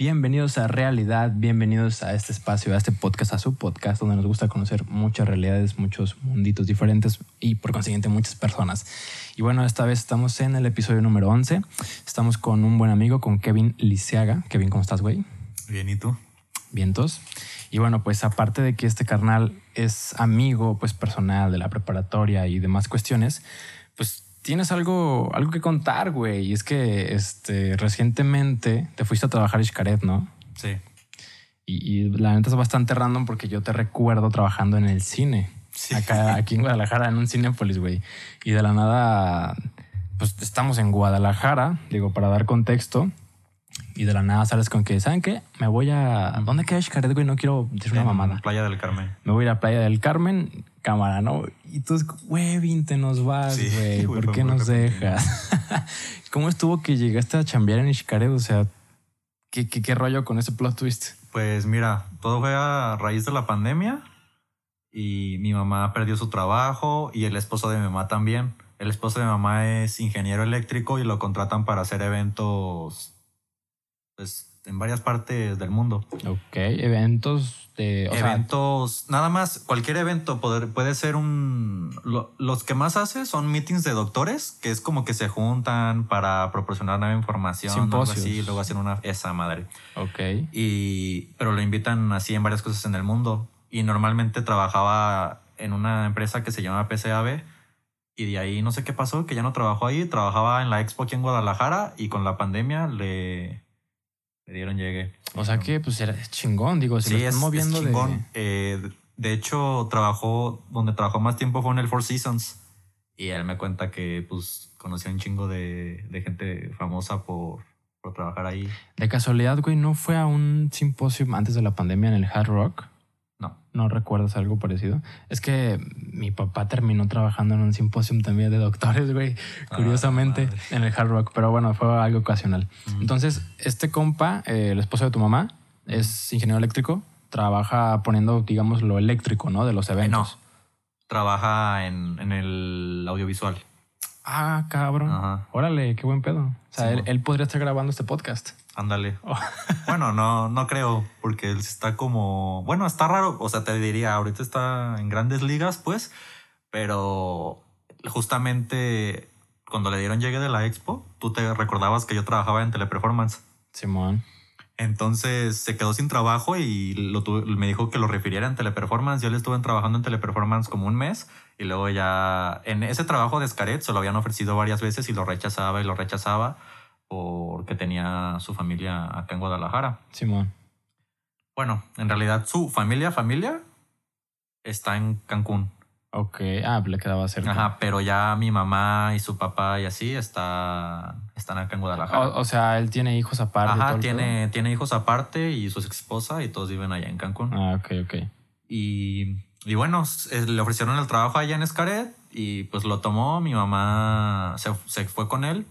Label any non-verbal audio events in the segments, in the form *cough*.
Bienvenidos a Realidad, bienvenidos a este espacio, a este podcast, a su podcast, donde nos gusta conocer muchas realidades, muchos munditos diferentes y por consiguiente muchas personas. Y bueno, esta vez estamos en el episodio número 11. Estamos con un buen amigo, con Kevin Liceaga. Kevin, ¿cómo estás, güey? Bien, ¿y tú? Vientos. Y bueno, pues aparte de que este carnal es amigo, pues personal de la preparatoria y demás cuestiones, pues tienes algo, algo que contar, güey. Y es que este, recientemente te fuiste a trabajar a Xcaret, ¿no? Sí. Y, y, la neta es bastante random porque yo te recuerdo trabajando en el cine. Sí. Acá, aquí en Guadalajara, en un Cinépolis, güey. Y de la nada, pues estamos en Guadalajara, digo, para dar contexto. Y de la nada sales con que, ¿saben qué? Me voy a... ¿Dónde queda Xcaret, güey? No quiero decir una En mamada. Playa del Carmen. Me voy a ir a Playa del Carmen, cámara, ¿no? Y tú, güey, Vin, te nos vas, *laughs* güey. ¿Por qué nos dejas? *laughs* ¿Cómo estuvo que llegaste a chambear en Xcaret? O sea, ¿qué, qué, qué rollo con ese plot twist? Pues mira, todo fue a raíz de la pandemia y mi mamá perdió su trabajo y el esposo de mi mamá también. El esposo de mi mamá es ingeniero eléctrico y lo contratan para hacer eventos pues, en varias partes del mundo. Ok, eventos de... O sea, eventos, nada más, cualquier evento poder- puede ser un... lo- los que más hace son meetings de doctores, que es como que se juntan para proporcionar nueva información, algo Simposios. así, y luego hacen una... Esa madre. ok. Y, pero lo invitan así en varias cosas en el mundo. Y normalmente trabajaba en una empresa que se llama PCAB. Y de ahí no sé qué pasó, que ya no trabajó ahí. Trabajaba en la Expo aquí en Guadalajara y con la pandemia le, le dieron llegue. O sea que, pues, era chingón, digo, si Sí, lo es, están es moviendo chingón. de... Eh, de hecho, trabajó, donde trabajó más tiempo fue en el Four Seasons. Y él me cuenta que pues conocía un chingo de, de gente famosa por, por trabajar ahí. De casualidad, güey, ¿no fue a un simposio antes de la pandemia en el Hard Rock? No. ¿No recuerdas algo parecido? Es que mi papá terminó trabajando en un simposio también de doctores, güey. Ah, Curiosamente, madre. en el Hard Rock. Pero bueno, fue algo ocasional. Mm. Entonces, este compa, eh, el esposo de tu mamá, es ingeniero eléctrico. Trabaja poniendo, digamos, lo eléctrico, ¿no? De los Eh, no. eventos. Trabaja en, en el audiovisual. Ah, cabrón. Ajá. Órale, qué buen pedo. O sea, Sí, él, él podría estar grabando este podcast. Ándale. Oh. *laughs* Bueno, no, no creo, porque él está como. Bueno, está raro. O sea, te diría, ahorita está en grandes ligas, pues. Pero justamente cuando le dieron llegue de la expo, tú te recordabas que yo trabajaba en Teleperformance. Simón. Entonces se quedó sin trabajo y lo tuve- me dijo que lo refiriera en Teleperformance. Yo le estuve trabajando en Teleperformance como un mes y luego ya en ese trabajo de Scaret se lo habían ofrecido varias veces y lo rechazaba y lo rechazaba porque tenía su familia acá en Guadalajara. Simón. Bueno, en realidad su familia, familia, está en Cancún. Ok. Ah, le quedaba cerca. Ajá, pero ya mi mamá y su papá y así está, están acá en Guadalajara. O, o sea, él tiene hijos aparte. todo Ajá, tiene, tiene hijos aparte y su esposa y todos viven allá en Cancún. Ah, ok, ok. Y, y bueno, s- le ofrecieron el trabajo allá en Escaret y pues lo tomó. Mi mamá se, se fue con él.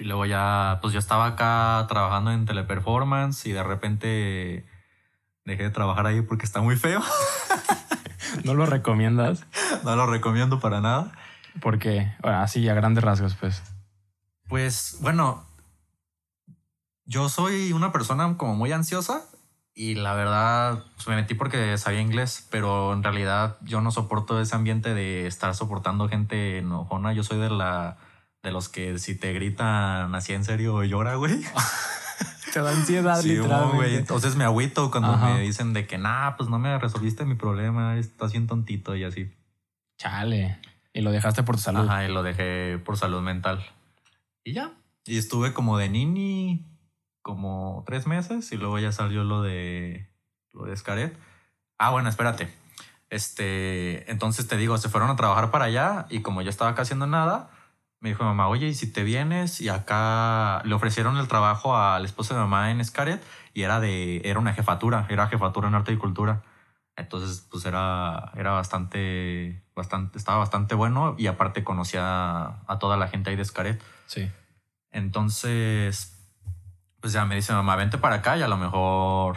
Y luego ya, pues yo estaba acá trabajando en teleperformance y de repente dejé de trabajar ahí porque está muy feo. *laughs* ¿No lo recomiendas? no lo recomiendo para nada. Porque, bueno, así a grandes rasgos, pues. Pues bueno, yo soy una persona como muy ansiosa y la verdad pues, me metí porque sabía inglés, pero en realidad yo no soporto ese ambiente de estar soportando gente enojona. Yo soy de la de los que si te gritan así en serio llora, güey. *laughs* Te da ansiedad, Sí, literalmente. güey. Entonces me agüito cuando Ajá. me dicen de que nah, pues no me resolviste mi problema, estás bien tontito y así. Chale. Y lo dejaste por tu salud. Ajá, y lo dejé por salud mental. Y ya. Y estuve como de nini como tres meses y luego ya salió lo de lo de Scaret. Ah, bueno, espérate. Este, entonces te digo, se fueron a trabajar para allá y como yo estaba acá haciendo nada, me dijo mi mamá, oye, ¿y si te vienes? Y acá le ofrecieron el trabajo al esposo de mi mamá en Scaret y era de, era una jefatura, era jefatura en arte y cultura. Entonces, pues era, era bastante, bastante, estaba bastante bueno y aparte conocía a toda la gente ahí de Scaret. Sí. Entonces, pues ya me dice mamá, vente para acá y a lo mejor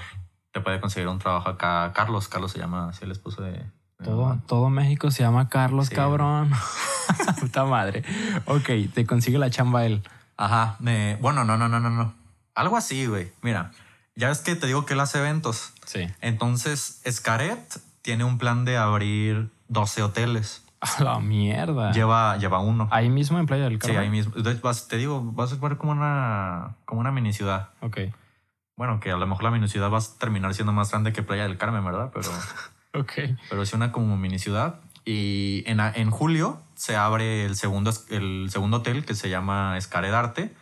te puede conseguir un trabajo acá. Carlos, Carlos se llama así el esposo de... Todo, todo México se llama Carlos, Sí. cabrón. *laughs* Puta madre. Ok, te consigue la chamba él. Ajá, me, bueno, no, no, no, no, no. Algo así, güey. Mira, Ya es que te digo que él hace eventos. Sí. Entonces, Scaret tiene un plan de abrir 12 hoteles. *laughs* A la mierda. Lleva, lleva uno. Ahí mismo en Playa del Sí, Carmen. ahí mismo. Entonces, te digo, vas a ver como una, como una mini ciudad. Ok. Bueno, que a lo mejor la mini ciudad va a terminar siendo más grande que Playa del Carmen, ¿verdad? Pero, *laughs* Ok. pero sí una como mini ciudad. Y en, en julio se abre el segundo, es- el segundo hotel que se llama Escared Arte.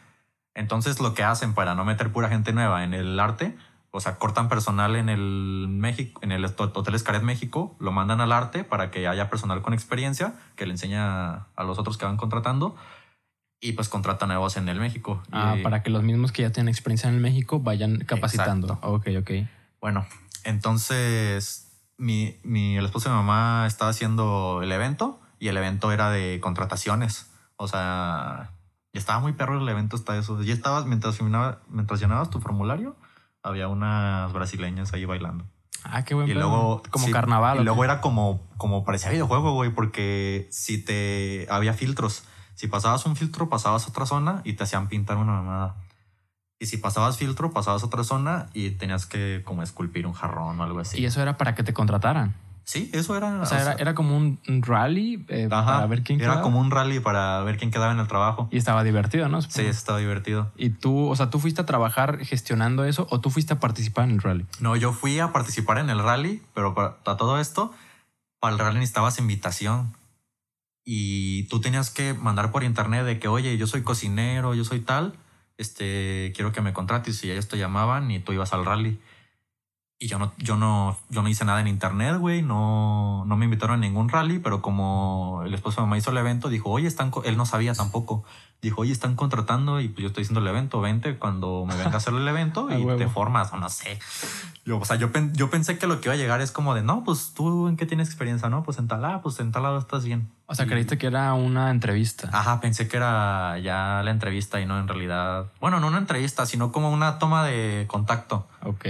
Entonces lo que hacen para no meter pura gente nueva en el arte, o sea, cortan personal en el México, en el Hotel Escared México, lo mandan al arte para que haya personal con experiencia que le enseña a los otros que van contratando y pues contratan nuevos en el México. Ah, Y- para que los mismos que ya tienen experiencia en el México vayan capacitando. Exacto. Ok, ok. Bueno, entonces mi, mi, el esposo de mi mamá estaba haciendo el evento y el evento era de contrataciones. O sea, ya estaba muy perro el evento hasta eso. Ya estabas, mientras, mientras llenabas tu formulario, había unas brasileñas ahí bailando. Ah, qué buen Y pedo. luego... Como sí, carnaval. Y ¿o luego era como, como parecía videojuego, güey, porque si te... Había filtros. Si pasabas un filtro, pasabas a otra zona y te hacían pintar una mamada. Y si pasabas filtro, pasabas a otra zona y tenías que como esculpir un jarrón o algo así. Y eso era para que te contrataran. Sí, eso era. O sea, era, era como un, rally eh, ajá, para ver quién Era quedaba. como un rally para ver quién quedaba en el trabajo. Y estaba divertido, ¿no? Sí, Supongo. estaba divertido. Y tú, o sea, tú fuiste a trabajar gestionando eso o tú fuiste a participar en el rally. No, yo fui a participar en el rally, pero para, para todo esto, para el rally necesitabas invitación. Y tú tenías que mandar por internet de que, oye, yo soy cocinero, yo soy tal, este, quiero que me contrates. Y ellos te llamaban y tú ibas al rally. Y yo no, yo no, yo no hice nada en internet, güey. No, no me invitaron a ningún rally, pero como el esposo de mamá hizo el evento, dijo, oye, están, co-". él no sabía tampoco. Dijo, oye, están contratando y pues yo estoy haciendo el evento, vente cuando me venga a hacer el evento *laughs* y huevo. te formas o no sé. Yo, o sea, yo, yo pensé que lo que iba a llegar es como de, no, pues tú en qué tienes experiencia, ¿no? Pues en tal, ah, pues en tal lado estás bien. O sea, creíste que era una entrevista. Ajá, pensé que era ya la entrevista y no en realidad. Bueno, no una entrevista, sino como una toma de contacto. Ok.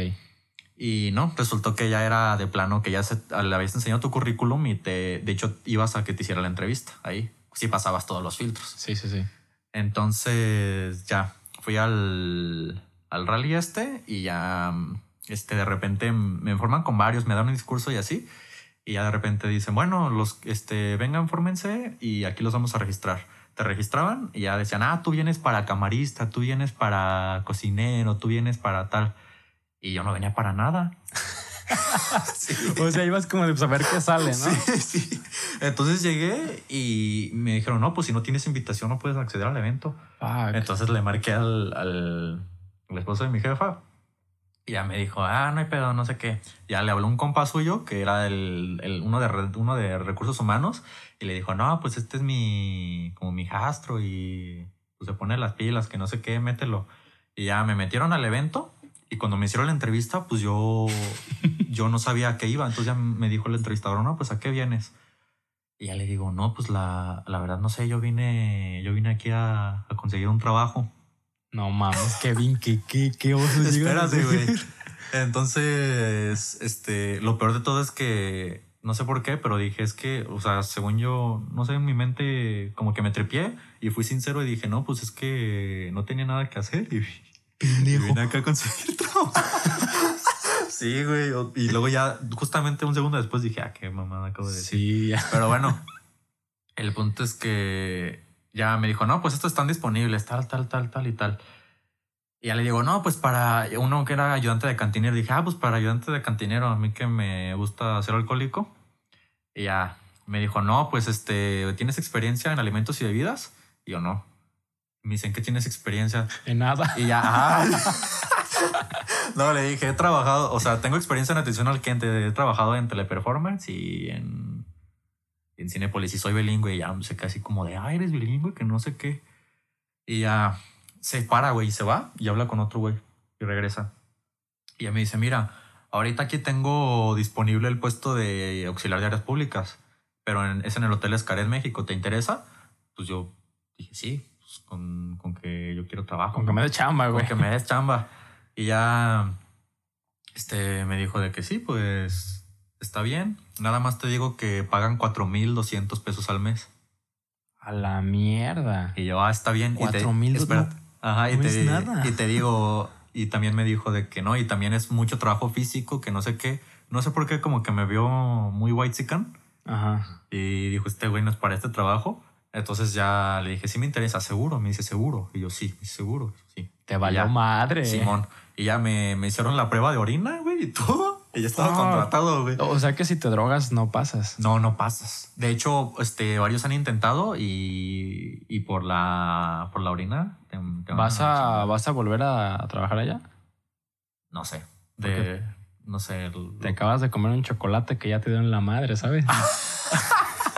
Y no, resultó que ya era de plano, que ya se, le habías enseñado tu currículum y te, de hecho, ibas a que te hiciera la entrevista ahí. Sí pasabas todos los filtros. Sí, sí, sí. Entonces ya fui al, al rally este y ya este, de repente me informan con varios, me dan un discurso y así. Y ya de repente dicen, bueno, los este, vengan, fórmense y aquí los vamos a registrar. Te registraban y ya decían, ah, tú vienes para camarista, tú vienes para cocinero, tú vienes para tal. Y yo no venía para nada. *laughs* Sí. O sea, ibas como de saber qué sale, ¿no? Sí, sí. Entonces llegué y me dijeron, no, pues si no tienes invitación no puedes acceder al evento. Fuck. Entonces le marqué al, al, al esposo de mi jefa y ya me dijo, ah, no hay pedo, no sé qué. Ya le habló un compa suyo que era el, el- uno, de, uno de recursos humanos y le dijo, no, pues este es mi, como mi jastro y pues se pone las pilas, que no sé qué, mételo. Y ya me metieron al evento y cuando me hicieron la entrevista, pues yo, *laughs* yo no sabía a qué iba. Entonces ya me dijo el entrevistador, no, pues a qué vienes. Y ya le digo, no, pues la, la verdad no sé, yo vine, yo vine aquí a, a conseguir un trabajo. No mames, Kevin, qué, qué, qué oso Espérate, güey. Entonces, este, lo peor de todo es que no sé por qué, pero dije, es que, o sea, según yo, no sé, en mi mente como que me trepié y fui sincero y dije, no, pues es que no tenía nada que hacer y, y vine acá a conseguir trabajo. *laughs* sí, güey. Y luego ya, justamente un segundo después dije, ah, qué mamada acabo de decir. Sí, ya. Pero bueno, *laughs* el punto es que ya me dijo, no, pues estos están disponibles, tal, tal, tal, tal y tal. Y ya le digo, no, pues para uno que era ayudante de cantinero, dije, ah, pues para ayudante de cantinero, a mí que me gusta ser alcohólico. Y ya me dijo, no, pues este, ¿tienes experiencia en alimentos y bebidas? Y yo, no. Me dicen que tienes experiencia. En nada. Y ya, ah. *laughs* *laughs* no, le dije, he trabajado, o sea, tengo experiencia en atención al cliente, he trabajado en teleperformance y en, en Cinepolis y soy bilingüe y ya se queda así como de, ah, eres bilingüe, que no sé qué. Y ya se para, güey, y se va y habla con otro güey y regresa. Y ya me dice, mira, ahorita aquí tengo disponible el puesto de auxiliar de áreas públicas, pero en- es en el Hotel Escaret, México, ¿te interesa? Pues yo dije, sí, pues con, con que yo quiero trabajo. Con que me dé chamba, güey. Con que me des chamba. Y ya este, me dijo de que sí, pues está bien. Nada más te digo que pagan 4,200 pesos al mes. A la mierda. Y yo, ah, está bien. Y te- $4,200, espera. Ajá, y no te, es nada. y te digo, y también me dijo de que no, y también es mucho trabajo físico, que no sé qué. No sé por qué, como que me vio muy white sican Ajá. y dijo, este güey no es para este trabajo. Entonces ya le dije, sí me interesa, seguro. Me dice, seguro. Y yo, sí, seguro. Sí. Te Y valió ya, madre. Simón. Y ya me, me hicieron la prueba de orina, güey, y todo. Y ya estaba contratado, güey. O sea que si te drogas no pasas. No, no pasas. De hecho, este, varios han intentado y, y por la por la orina te- ¿Vas a, ¿Vas a volver a, a trabajar allá? no sé, ¿Por de no sé, el- Te acabas de comer un chocolate que ya te dieron la madre, ¿sabes? *laughs*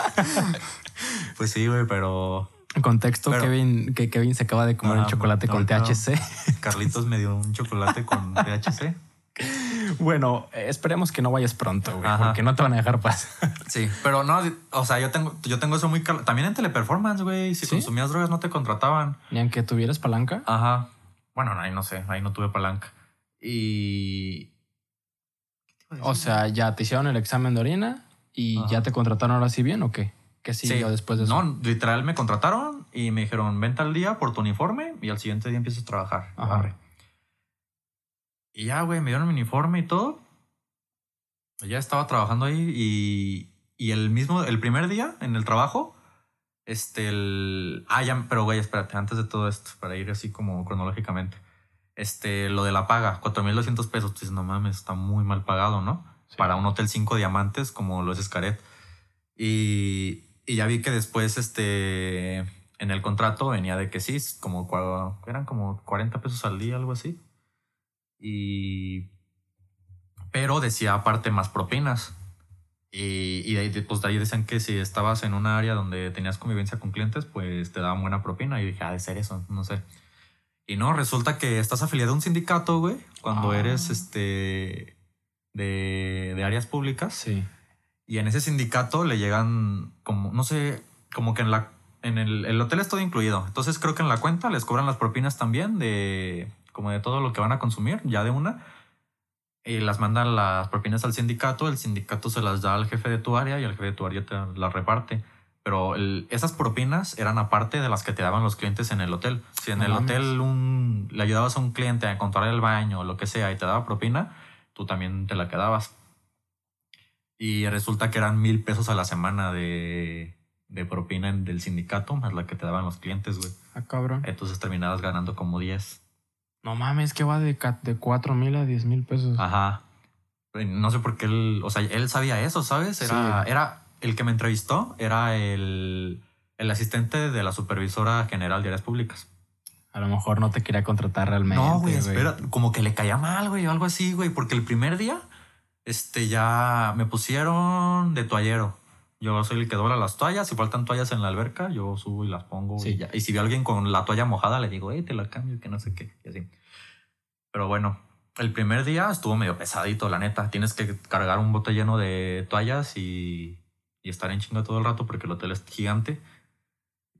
pues sí, güey, pero En contexto, Pero- Kevin, que Kevin se acaba de comer un chocolate con THC. Carlitos me dio un chocolate con *laughs* THC. Bueno, esperemos que no vayas pronto, güey, Ajá. porque no te van a dejar pasar. *laughs* Sí, pero no, o sea, yo tengo yo tengo eso muy cal- también en teleperformance, güey, si ¿Sí? consumías drogas no te contrataban. Ni aunque tuvieras palanca. Ajá. Bueno, ahí no sé, ahí no tuve palanca. Y ¿Qué te iba a O sea, ya te hicieron el examen de orina y Ajá. ya te contrataron ahora sí bien o qué? ¿Qué siguió después de eso? No, literal me contrataron y me dijeron, vente al día por tu uniforme y al siguiente día empiezas a trabajar. Ajá. Arre. Y ya, güey, me dieron mi uniforme y todo. Ya estaba trabajando ahí y, y el mismo, el primer día en el trabajo, este, el... Ah, ya, pero güey, espérate, antes de todo esto, para ir así como cronológicamente. Este, lo de la paga, 4.200 pesos, pues no mames, está muy mal pagado, ¿no? Sí. Para un hotel cinco diamantes como lo es Escaret. Y, y ya vi que después, este, en el contrato venía de que sí, como eran como 40 pesos al día, algo así. Y, pero decía aparte más propinas. Y, y de ahí, pues de ahí decían que si estabas en un área donde tenías convivencia con clientes, pues te daban buena propina. Y dije, ah, de ser eso, no sé. Y no, resulta que estás afiliado a un sindicato, güey, cuando Ah. eres este de, de áreas públicas. Sí. Y en ese sindicato le llegan como, no sé, como que en la en el, el hotel es todo incluido. Entonces creo que en la cuenta les cobran las propinas también de como de todo lo que van a consumir, ya de una. Y las mandan las propinas al sindicato, el sindicato se las da al jefe de tu área y el jefe de tu área te las reparte. Pero el- esas propinas eran aparte de las que te daban los clientes en el hotel. Si en No el mames. hotel un, le ayudabas a un cliente a encontrar el baño o lo que sea y te daba propina, tú también te la quedabas. Y resulta que eran mil pesos a la semana de, de propina en- del sindicato, más la que te daban los clientes, güey. Ah, cabrón. Entonces terminabas ganando como 10. No mames, que va de, de 4 mil a 10 mil pesos. Ajá. No sé por qué él, o sea, él sabía eso, ¿sabes? Era, Sí. era el que me entrevistó, era el, el asistente de la supervisora general de áreas públicas. A lo mejor no te quería contratar realmente. No, güey, espera, como que le caía mal, güey, o algo así, güey, porque el primer día, este, ya me pusieron de toallero. Yo soy el que dobla las toallas, si faltan toallas en la alberca, yo subo y las pongo. Sí. Y, ya. y si veo a alguien con la toalla mojada, le digo, hey, te la cambio, que no sé qué, y así. Pero bueno, el primer día estuvo medio pesadito, la neta. Tienes que cargar un bote lleno de toallas y, y estar en chinga todo el rato porque el hotel es gigante.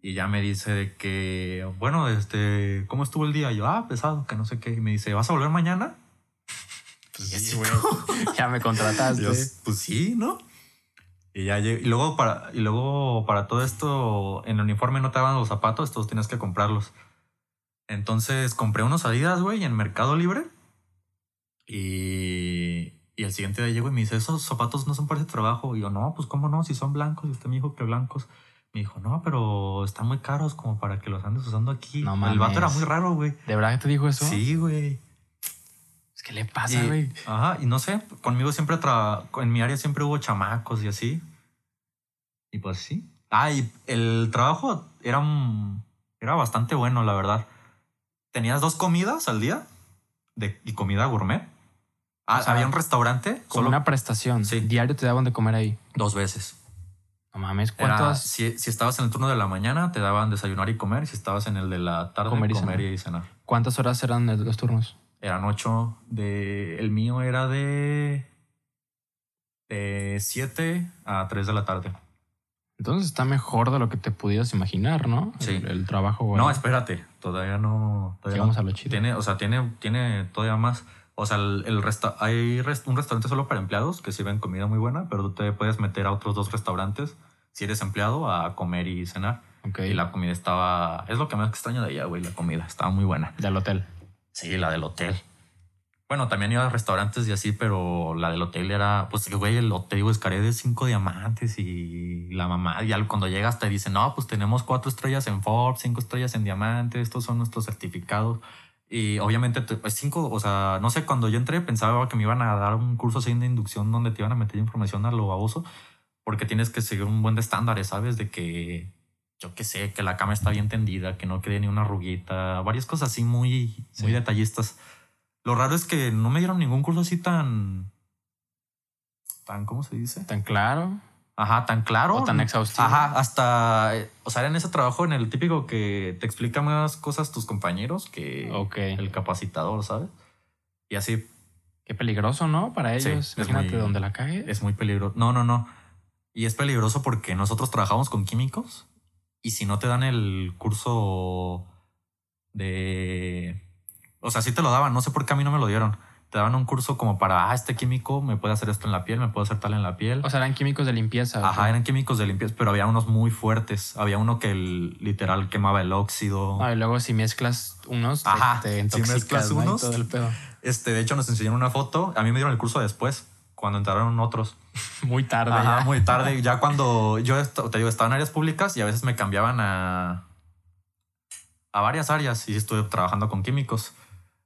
Y ya me dice de que, bueno, este, ¿cómo estuvo el día? Y yo, ah, pesado, que no sé qué. Y me dice, ¿vas a volver mañana? Pues sí, güey. *laughs* ya me contrataste. Yo, pues sí, ¿no? Y ya y luego para y luego para todo esto en el uniforme no te daban los zapatos, estos tienes que comprarlos. Entonces compré unos Adidas, güey, en Mercado Libre. Y, y el siguiente día llego y me dice, esos zapatos no son para ese trabajo. Y yo, no, pues cómo no, si son blancos. Y usted me dijo que blancos. Me dijo, no, pero están muy caros como para que los andes usando aquí. No el vato era muy raro, güey. ¿De verdad que te dijo eso? Sí, güey. ¿Qué le pasa, Y- güey? Ajá, y no sé, conmigo siempre, tra en mi área siempre hubo chamacos y así. Y pues sí. Ah, y el trabajo era, un- era bastante bueno, la verdad. Tenías dos comidas al día de, y comida gourmet. Ah, O sea, había un restaurante Como solo una prestación. Sí. Diario te daban de comer ahí. dos veces. No mames, Era, ¿cuántos? si, si estabas en el turno de la mañana, te daban desayunar y comer. Si estabas en el de la tarde, Comer comer y y, cenar. cenar. ¿Cuántas horas eran los turnos? Eran ocho. De, el mío era de, de siete a tres de la tarde. Entonces está mejor de lo que te pudieras imaginar, ¿no? Sí. El, el trabajo. güey. No, espérate, todavía no. Todavía Llegamos no. a lo chido. Tiene, o sea, tiene, tiene todavía más. O sea, el, el resta- hay res- un restaurante solo para empleados que sirven comida muy buena, pero tú te puedes meter a otros dos restaurantes si eres empleado a comer y cenar. Ok. Y la comida estaba. Es lo que más extraño de allá, güey, la comida. Estaba muy buena. Del hotel. Sí, la del hotel. Bueno, también iba a restaurantes y así, pero la del hotel era, pues, güey, el hotel, digo, escaré de cinco diamantes y la mamá, y al- cuando llegas te dicen, no, pues tenemos cuatro estrellas en Forbes, cinco estrellas en diamante, estos son nuestros certificados. Y obviamente, te- pues cinco, o sea, no sé, cuando yo entré pensaba que me iban a dar un curso así de inducción donde te iban a meter información a lo baboso, porque tienes que seguir un buen de estándares, ¿sabes? De que, yo qué sé, que la cama está bien tendida, que no quede ni una arruguita, varias cosas así muy, muy Sí. detallistas. Lo raro es que no me dieron ningún curso así tan, tan, ¿cómo se dice? Tan claro Ajá, tan claro. o tan exhaustivo. Ajá, hasta, eh, o sea, en ese trabajo, en el típico que te explica más cosas tus compañeros que el capacitador, ¿sabes? Y así Qué peligroso, ¿no? Para Sí, ellos. es Imagínate muy- donde la cague. es muy peligroso. No, no, no. Y es peligroso porque nosotros trabajamos con químicos y si no te dan el curso de... O sea, sí te lo daban, no sé por qué a mí no me lo dieron. Te daban un curso como para, ah, este químico me puede hacer esto en la piel, me puede hacer tal en la piel. O sea, eran químicos de limpieza. ¿o Ajá, eran químicos de limpieza, pero había unos muy fuertes. Había uno que el, literal quemaba el óxido. Ah, y luego si mezclas unos, te- Ajá, te, si intoxicas, mezclas unos. todo el pedo. Este, de hecho, nos enseñaron una foto. A mí me dieron el curso después, cuando entraron otros. *laughs* Muy tarde. Ajá, ya. muy tarde. *laughs* Ya cuando yo te digo, estaba en áreas públicas y a veces me cambiaban a, a varias áreas y estuve trabajando con químicos.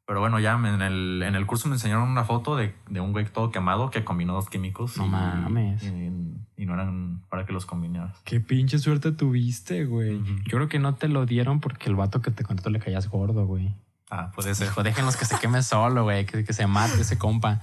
Pero bueno, ya en el, en el curso me enseñaron una foto de, de un güey todo quemado que combinó dos químicos. No y, mames. Y, y no eran para que los combinaras. Qué pinche suerte tuviste, güey. Ujú. Yo creo que no te lo dieron porque el vato que te contrató le caías gordo, güey. Ah, puede ser. Dijo, déjenlos que se queme solo, güey. Que, que se mate ese compa.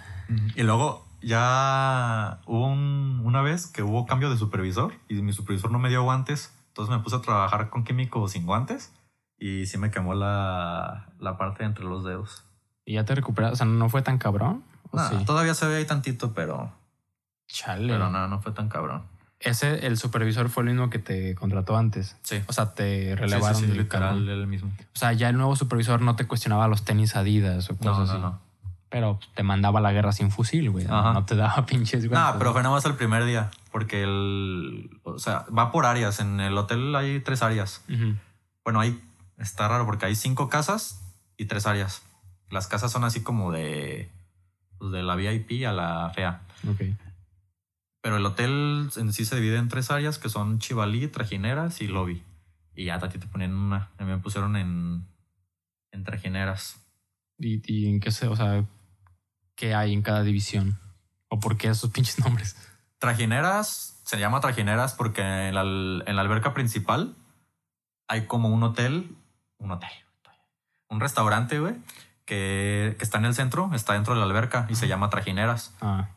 Y luego ya hubo un- una vez que hubo cambio de supervisor y mi supervisor no me dio guantes. Entonces me puse a trabajar con químicos sin guantes y sí me quemó la, la parte entre los dedos. Y ya te recuperaste. O sea, no fue tan cabrón. ¿O Nah, sí? Todavía se ve ahí tantito, pero, Chale. pero no, no fue tan cabrón. Ese, el supervisor fue el mismo que te contrató antes. Sí. O sea, te Sí, relevaron sí, sí, del literal, el mismo. O sea, ya el nuevo supervisor no te cuestionaba los tenis Adidas o No, cosas no, así. no. Pero te mandaba a la guerra sin fusil, güey. Ajá. No te daba *laughs* pinches No, guantes. pero fue nada más el primer día, porque el, o sea, va por áreas. En el hotel hay tres áreas. Bueno, ahí está raro porque hay cinco casas y tres áreas. Las casas son así como de, pues de la VIP a la fea. Ok. Pero el hotel en sí se divide en tres áreas que son Chivalí, Trajineras y Lobby. Y ya a ti te ponían una. A mí me pusieron en, en Trajineras. ¿Y, y en qué se, o sea, qué hay en cada división? ¿O por qué esos *laughs* pinches nombres? Trajineras se llama Trajineras porque en la, en la alberca principal hay como un hotel, un hotel, un restaurante, güey, que, que está en el centro, está dentro de la alberca y se llama Trajineras. Ah,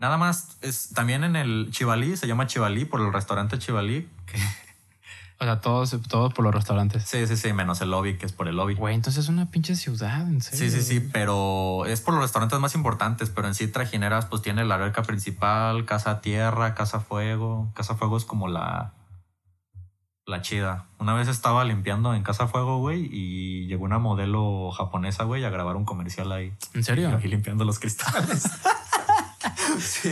Nada más, es también en el Chivalí, se llama Chivalí por el restaurante Chivalí. que- o sea, todos, todos por los restaurantes. sí, sí, sí, menos el lobby, que es por el lobby. Güey, entonces es una pinche ciudad, en serio. Sí, sí, sí, pero es por los restaurantes más importantes, pero en sí Trajineras pues tiene la alberca principal, Casa Tierra, Casa Fuego. Casa Fuego es como la la chida. Una vez estaba limpiando en Casa Fuego, güey, y llegó una modelo japonesa, güey, a grabar un comercial ahí. ¿En serio? Aquí limpiando los cristales. *laughs* sí,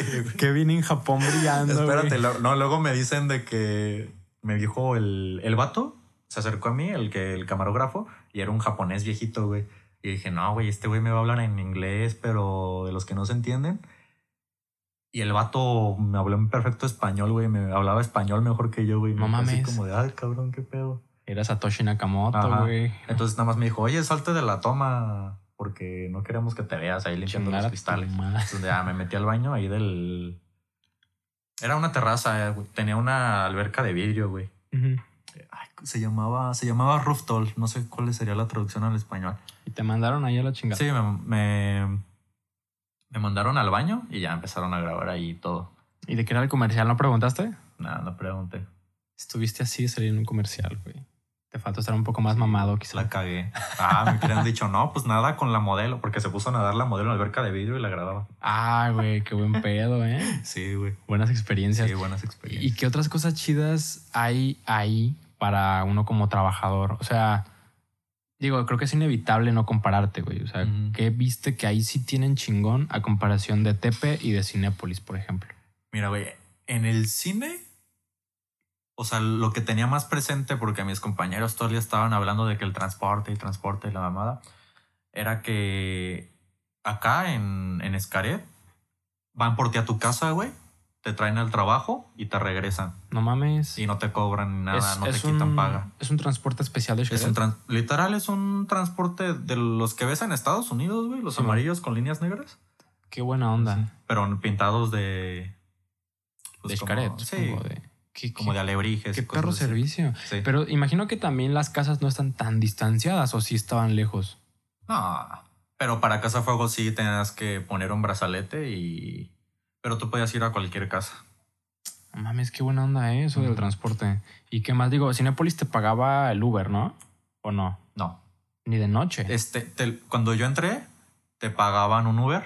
vine en Japón brillando. Espérate, lo- no, luego me dicen de que me dijo el, el vato, se acercó a mí, el que el camarógrafo, y era un japonés viejito, güey. Y dije, no, güey, este güey me va a hablar en inglés, pero de los que no se entienden. Y el vato me habló en perfecto español, güey. Me hablaba español mejor que yo, güey. Me No quedé Así mames. como de, ay, cabrón, qué pedo. Era Satoshi Nakamoto, güey. Entonces nada más me dijo, oye, salte de la toma porque no queremos que te veas ahí limpiando Chingar los cristales. Entonces ya me metí al baño ahí del... Era una terraza, eh, güey. tenía una alberca de vidrio, güey. Ay, se llamaba, se llamaba rooftop. No sé cuál sería la traducción al español. Y te mandaron ahí a la chingada. Sí, me, me, me mandaron al baño y ya empezaron a grabar ahí todo. ¿Y de qué era el comercial? ¿No preguntaste? Nada, no pregunté. Estuviste así de salir en un comercial, güey. Te falta estar un poco más mamado, quizá. La cagué. Ah, me hubieran dicho, no, pues nada con la modelo, porque se puso a nadar la modelo en la alberca de vidrio y la grababa. Ah, güey, qué buen pedo, ¿eh? Sí, güey. Buenas experiencias. Sí, buenas ¿Y experiencias. qué otras cosas chidas hay ahí para uno como trabajador? O sea, digo, creo que es inevitable no compararte, güey. O sea, Ujú. ¿qué viste que ahí sí tienen chingón a comparación de Tepe y de Cinépolis, por ejemplo? Mira, güey, en el cine, o sea, lo que tenía más presente, porque mis compañeros día estaban hablando de que el transporte y transporte y la mamada, era que acá en, en Escaret van por ti a tu casa, güey, te traen al trabajo y te regresan. No mames. Y no te cobran nada, Es- no te es quitan un- paga. Es un transporte especial de Es Xcaret. un tran- literal es un transporte de los que ves en Estados Unidos, güey, los Sí, man. amarillos con líneas negras, Qué buena onda. pero pintados de pues, de como- Xcaret. sí, de, qué, como de alebrijes. Qué perro así. servicio. Sí. Pero imagino que también las casas no están tan distanciadas o sí estaban lejos. No, pero para casa fuego sí tenías que poner un brazalete y pero tú podías ir a cualquier casa. No Mames, qué buena onda ¿eh? eso del transporte. ¿Y qué más? Digo, Cinépolis te pagaba el Uber, ¿no? ¿O no? No, Ni de noche. este te- cuando yo entré te pagaban un Uber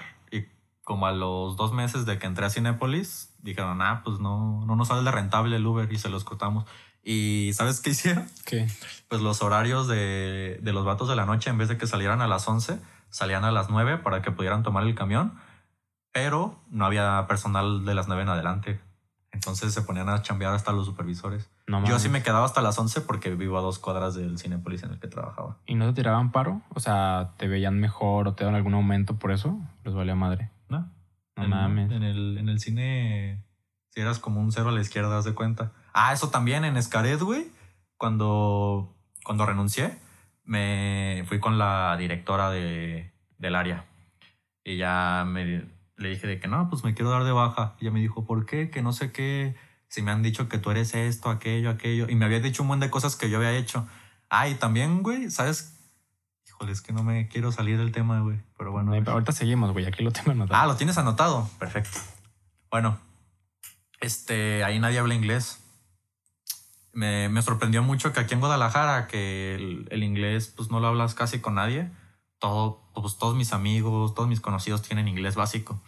como a los dos meses de que entré a Cinépolis dijeron ah pues no no nos sale rentable el Uber y se los cortamos. Y ¿sabes qué hicieron? *laughs* ¿Qué? Pues los horarios de, de los vatos de la noche, en vez de que salieran a las 11, salían a las 9 para que pudieran tomar el camión, pero no había personal de las 9 en adelante. Entonces se ponían a chambear hasta los supervisores. No Yo sí me quedaba hasta las 11 porque vivo a dos cuadras del Cinepolis en el que trabajaba. ¿Y no te tiraban paro? O sea, ¿te veían mejor o te daban algún aumento por eso? Les valía madre. ¿No? En, mames. En el, en el cine, si eras como un cero a la izquierda, haz de cuenta. Ah, eso también en Escaret, güey. Cuando, cuando renuncié, me fui con la directora de, del área. Y ya me, le dije de que no, pues me quiero dar de baja. Y ella me dijo, ¿por qué? Que no sé qué. Si me han dicho que tú eres esto, aquello, aquello. Y me había dicho un buen de cosas que yo había hecho. Ah, y también, güey, ¿sabes? Híjole, es que no me quiero salir del tema, güey. Pero bueno. Ahorita seguimos, güey. Aquí lo tengo anotado. Ah, lo tienes anotado. Perfecto. Bueno, este, ahí nadie habla inglés. Me, me sorprendió mucho que aquí en Guadalajara, que el, el inglés, pues no lo hablas casi con nadie. Todo, pues todos mis amigos, todos mis conocidos tienen inglés básico.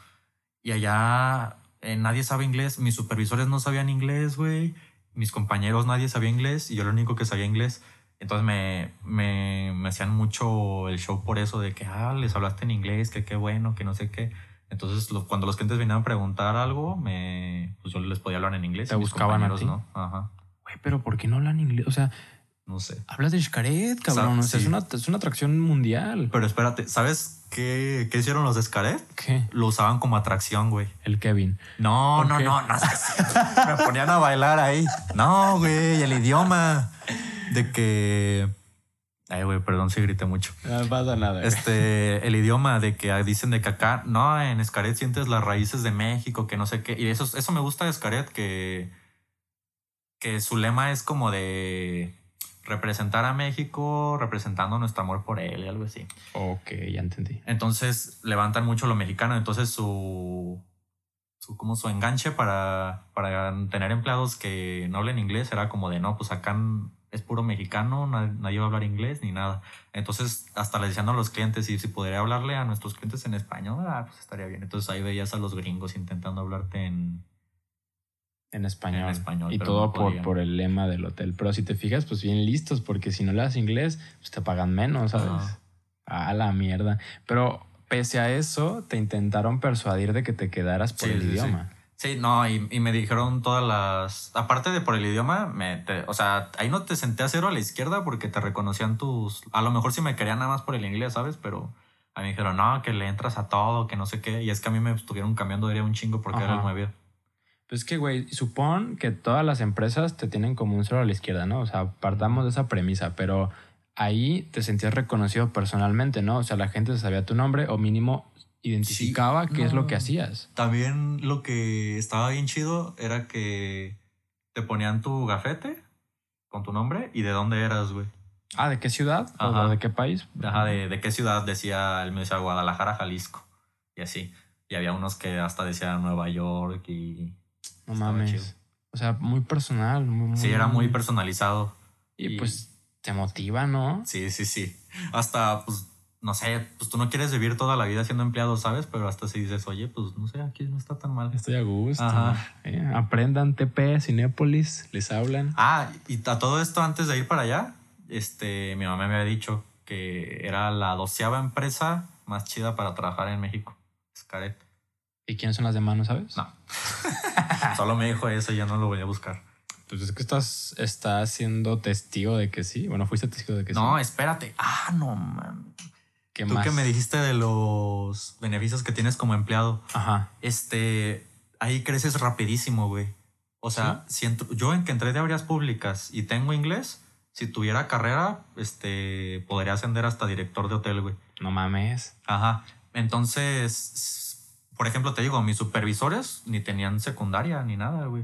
Y allá eh, nadie sabe inglés. Mis supervisores no sabían inglés, güey. Mis compañeros nadie sabía inglés y yo lo único que sabía inglés. Entonces me, me, me hacían mucho el show por eso de que, ah, les hablaste en inglés, que qué bueno, que no sé qué. Entonces, lo- cuando los clientes venían a preguntar algo, me, pues yo les podía hablar en inglés. Te buscaban a ti. no. Ajá. Güey, pero ¿por qué no hablan inglés? O sea, No sé. hablas de Xcaret, cabrón. O sea, sí. es, una, es una atracción mundial. Pero espérate, ¿sabes qué, qué hicieron los de Scaret? ¿Qué? Lo usaban como atracción, güey. El Kevin. No, no, no, no. Me ponían a bailar ahí. No, güey, el idioma. De que. Ay, güey, perdón si grité mucho. No pasa nada. Este, el idioma de que dicen de que acá, no, en Escaret sientes las raíces de México, que no sé qué. Y eso, eso me gusta de Escaret, que, que su lema es como de representar a México, representando nuestro amor por él y algo así. Ok, ya entendí. Entonces levantan mucho lo mexicano. Entonces su, su como su enganche para, para tener empleados que no hablen inglés era como de no, pues acá es puro mexicano, na- nadie va a hablar inglés ni nada. Entonces hasta le decían a los clientes y si podría hablarle a nuestros clientes en español, ah, pues estaría bien. Entonces ahí veías a los gringos intentando hablarte en... En español. En español, Y todo no por, por el lema del hotel. Pero si te fijas, pues bien listos, porque si no le das inglés, pues te pagan menos, ¿sabes? A la mierda. Pero pese a eso, te intentaron persuadir de que te quedaras por Sí, el sí. idioma. Sí, no, y, y me dijeron todas las. Aparte de por el idioma, me, te- o sea, ahí no te senté a cero a la izquierda porque te reconocían tus. A lo mejor sí me querían nada más por el inglés, ¿sabes? Pero a mí me dijeron, no, que le entras a todo, que no sé qué. Y es que a mí me estuvieron cambiando de un chingo porque era el Ajá. 9. Pues es que, güey, supón que todas las empresas te tienen como un cero a la izquierda, ¿no? O sea, partamos de esa premisa, pero ahí te sentías reconocido personalmente, ¿no? O sea, la gente sabía tu nombre o mínimo identificaba Sí, qué es lo que hacías. También lo que estaba bien chido era que te ponían tu gafete con tu nombre y de dónde eras, güey. Ah, ¿de qué ciudad? Ajá. ¿O de qué país? Ajá, de, de qué ciudad decía, él me decía Guadalajara, Jalisco. Y así. Y había unos que hasta decían Nueva York y. No mames. chido. O sea, muy personal. Muy, Sí, era muy personalizado. Y y- pues te motiva, ¿no? Sí, sí, sí. Hasta, pues, no sé, pues tú no quieres vivir toda la vida siendo empleado, ¿sabes? Pero hasta si dices, oye, pues no sé, aquí no está tan mal. Estoy a gusto. Ajá. Eh, aprendan TP, Cinépolis, les hablan. Ah, y a todo esto antes de ir para allá, este, mi mamá me había dicho que era la doceava empresa más chida para trabajar en México. Scaret. ¿Y quiénes son las demás, no sabes? No. *laughs* Solo me dijo eso y ya no lo voy a buscar. Pues es que estás, estás siendo testigo de que sí. Bueno, fuiste testigo de que No, sí. espérate. Ah, no, man. ¿Qué Tú más? que me dijiste de los beneficios que tienes como empleado, Ajá. este, ahí creces rapidísimo, güey. O sea, si entro- yo en que entré de áreas públicas y tengo inglés, si tuviera carrera, este, podría ascender hasta director de hotel, güey. No mames. Ajá. Entonces, por ejemplo, te digo, mis supervisores ni tenían secundaria ni nada, güey.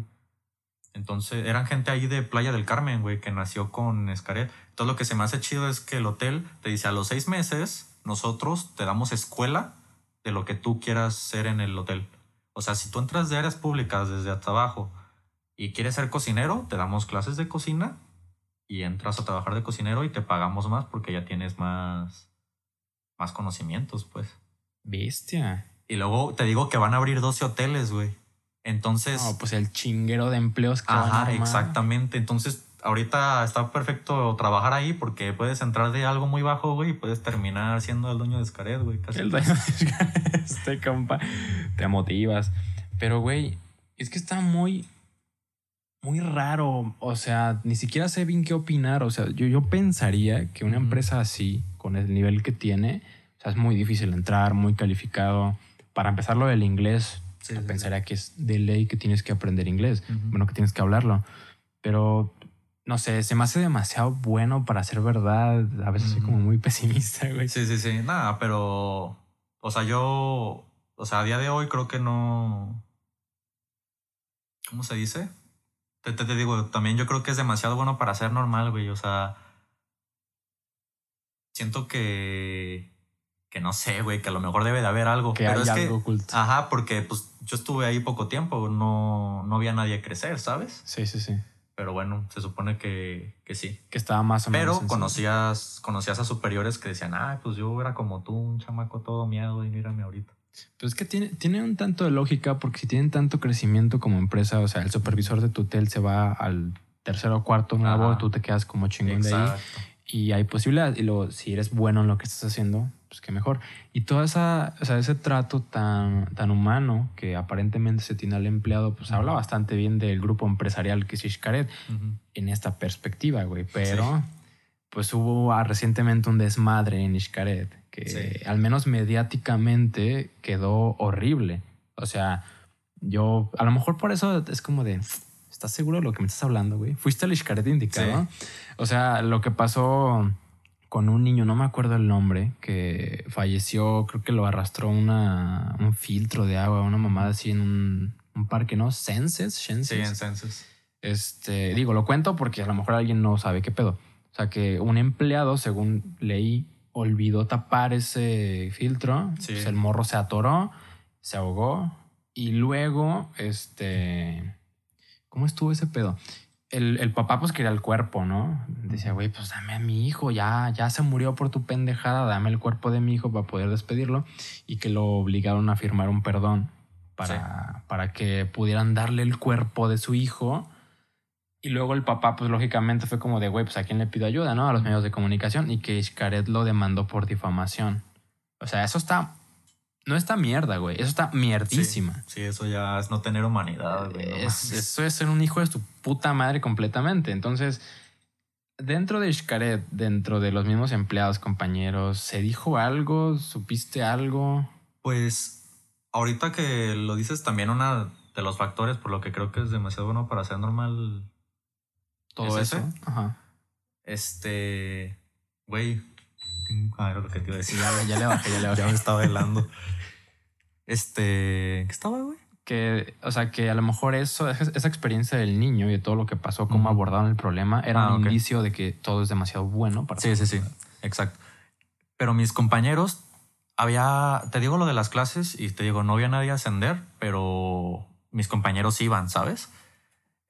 Entonces, eran gente ahí de Playa del Carmen, güey, que nació con Escaret. Entonces, lo que se me hace chido es que el hotel te dice a los seis meses, nosotros te damos escuela de lo que tú quieras ser en el hotel. O sea, si tú entras de áreas públicas desde hasta abajo y quieres ser cocinero, te damos clases de cocina y entras a trabajar de cocinero y te pagamos más porque ya tienes más, más conocimientos, pues. Bestia. Y luego te digo que van a abrir 12 hoteles, güey. Entonces, No, pues el chinguero de empleos que van a ajá, exactamente. Entonces, ahorita está perfecto trabajar ahí porque puedes entrar de algo muy bajo, güey, y puedes terminar siendo el dueño de Scaret, güey. casi. El dueño de *laughs* este compa. Te motivas. Pero, güey, es que está muy, muy raro. O sea, ni siquiera sé bien qué opinar. O sea, yo, yo pensaría que una empresa así, con el nivel que tiene, o sea, es muy difícil entrar, muy calificado. Para empezar, lo del inglés, Sí, sí, pensaría que es de ley que tienes que aprender inglés. Ujú. Bueno, que tienes que hablarlo. Pero, no sé, se me hace demasiado bueno para ser verdad. A veces soy como muy pesimista, güey. Sí, sí, sí. Nada, pero. O sea, yo. O sea, a día de hoy creo que no. ¿Cómo se dice? Te, te, te digo, también yo creo que es demasiado bueno para ser normal, güey. O sea. Siento que. Que no sé, güey, que a lo mejor debe de haber algo. Que pero hay es que. algo oculto. Ajá, porque pues yo estuve ahí poco tiempo, no, no vi a nadie crecer, ¿sabes? Sí, sí, sí. Pero bueno, se supone que, que sí. Que estaba más o menos. Pero conocías, conocías a superiores que decían, ah, pues yo era como tú, un chamaco todo miedo y mírame ahorita. Pues es que tiene, tiene un tanto de lógica porque si tienen tanto crecimiento como empresa, o sea, el supervisor de tu hotel se va al tercero o cuarto nuevo, tú te quedas como chingón de ahí y hay posibilidad. Y luego, si eres bueno en lo que estás haciendo, pues qué mejor. Y toda esa, o sea, ese trato tan, tan humano que aparentemente se tiene al empleado, pues habla Ujú. bastante bien del grupo empresarial que es Xcaret Ujú. en esta perspectiva, güey. Pero, pues hubo ah, recientemente un desmadre en Xcaret que Sí. al menos mediáticamente quedó horrible. O sea, yo, a lo mejor por eso es como de, ¿estás seguro de lo que me estás hablando, güey? ¿Fuiste al Xcaret indicado? O sea, lo que pasó con un niño, no me acuerdo el nombre, que falleció, creo que lo arrastró una, un filtro de agua, una mamada así en un, un parque, ¿no? Senses, Sí, Senses. en census. Este, digo, lo cuento porque a lo mejor alguien no sabe qué pedo. O sea, que un empleado, según leí, olvidó tapar ese filtro. Sí. Pues el morro se atoró, se ahogó y luego, este, ¿cómo estuvo ese pedo? El, el papá pues quería el cuerpo, ¿no? Decía, güey, pues dame a mi hijo, ya, ya se murió por tu pendejada, dame el cuerpo de mi hijo para poder despedirlo y que lo obligaron a firmar un perdón para, para que pudieran darle el cuerpo de su hijo. Y luego el papá, pues lógicamente fue como de, güey, pues a quién le pido ayuda, ¿no? A los medios de comunicación y que Xcaret lo demandó por difamación. O sea, eso está, no está mierda, güey, eso está mierdísima. Sí, eso ya es no tener humanidad, güey. no Es- mames. eso es ser un hijo de su puta madre completamente. Entonces, dentro de Xcaret, dentro de los mismos empleados, compañeros, ¿se dijo algo? ¿Supiste algo? Pues ahorita que lo dices, también uno de los factores por lo que creo que es demasiado bueno para ser normal, Todo ¿Es eso. ese? Ajá. este, güey, tengo- ah, era lo que te iba a decir. *laughs* Ya, ya le bajé, ya le bajé. Ya me estaba helando. *laughs* Este, ¿qué estaba, güey? que, o sea, que a lo mejor eso, esa experiencia del niño y de todo lo que pasó, cómo Ujú. abordaron el problema, era Ah, un indicio de que todo es demasiado bueno para Sí, sí, sí, exacto. Pero mis compañeros, había, te digo lo de las clases y te digo, no había nadie a ascender, pero mis compañeros iban, ¿sabes?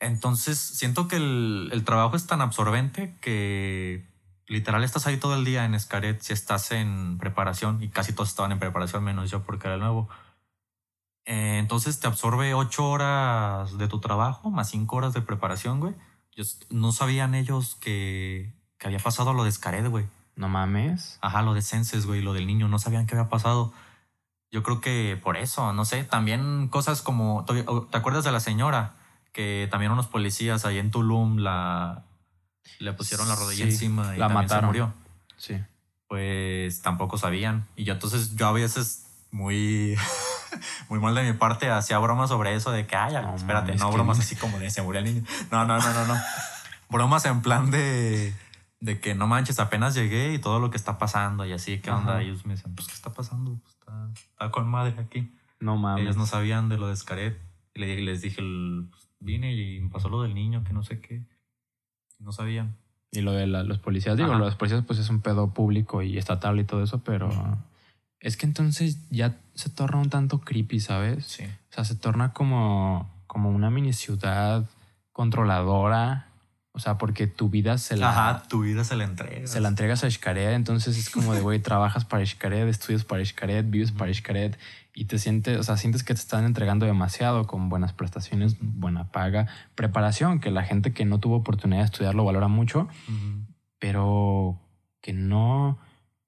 Entonces siento que el, el trabajo es tan absorbente que literal estás ahí todo el día en Escaret si estás en preparación y casi todos estaban en preparación menos yo porque era el nuevo. Eh, entonces te absorbe ocho horas de tu trabajo más cinco horas de preparación, güey. Yo no sabían ellos que, que había pasado lo de Escaret, güey. No mames. Ajá, lo de Senses, güey, lo del niño, no sabían qué había pasado. Yo creo que por eso, no sé, también cosas como, ¿te te acuerdas de la señora? Que también unos policías ahí en Tulum la, le pusieron la rodilla Sí, encima y la también mataron. se murió. Sí. pues tampoco sabían. Y yo entonces, yo a veces muy, *laughs* muy mal de mi parte hacía bromas sobre eso de que, ay, No espérate, no que- bromas así como de se murió el niño. No, no, no, no, no. bromas en plan de, de que no manches, apenas llegué y todo lo que está pasando y así, ¿qué onda? Ellos me decían, pues, ¿qué está pasando? Pues, está, está con madre aquí. No mames. Ellos no sabían de lo de Scaret. Y le- les dije, el- pues, vine y me pasó lo del niño, que no sé qué. No sabían. Y lo de la- los policías, digo, Ajá. lo de los policías pues es un pedo público y estatal y todo eso, pero es que entonces ya se torna un tanto creepy, ¿sabes? Sí. O sea, se torna como, como una mini ciudad controladora. O sea, porque tu vida se la, Ajá, tu vida se la entrega. se la entregas a Xcaret, entonces es como de, güey, trabajas para Xcaret, estudias para Xcaret, vives para Xcaret y te sientes, o sea, sientes que te están entregando demasiado con buenas prestaciones, buena paga, preparación, que la gente que no tuvo oportunidad de estudiar lo valora mucho, Ujú. pero que no,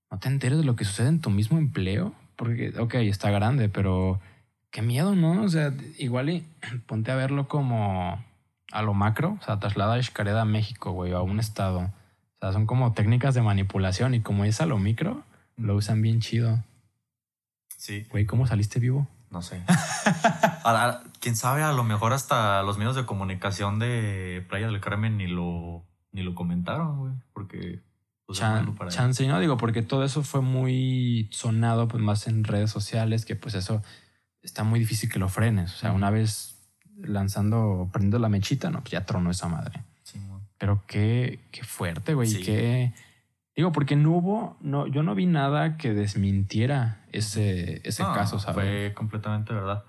no te enteres de lo que sucede en tu mismo empleo, porque, ok, está grande, pero qué miedo, ¿no? O sea, igual y *clears throat* ponte a verlo como a lo macro, o sea, traslada a Xcaret a México, güey, o a un estado. O sea, son como técnicas de manipulación y como es a lo micro, lo usan bien chido. Sí, Güey, ¿cómo saliste vivo? no sé. *laughs* Ahora, quién sabe, a lo mejor hasta los medios de comunicación de Playa del Carmen ni lo, ni lo comentaron, güey. Porque. pues, es Chan- para chance, no digo, porque todo eso fue muy sonado, pues más en redes sociales, que pues eso está muy difícil que lo frenes. O sea, una vez lanzando, prendiendo la mechita, no, pues ya tronó esa madre. Sí. Pero qué, qué fuerte, güey. Sí. Qué. Digo, porque no hubo, no, yo no vi nada que desmintiera ese, ese No, caso, ¿sabes? Fue completamente verdad.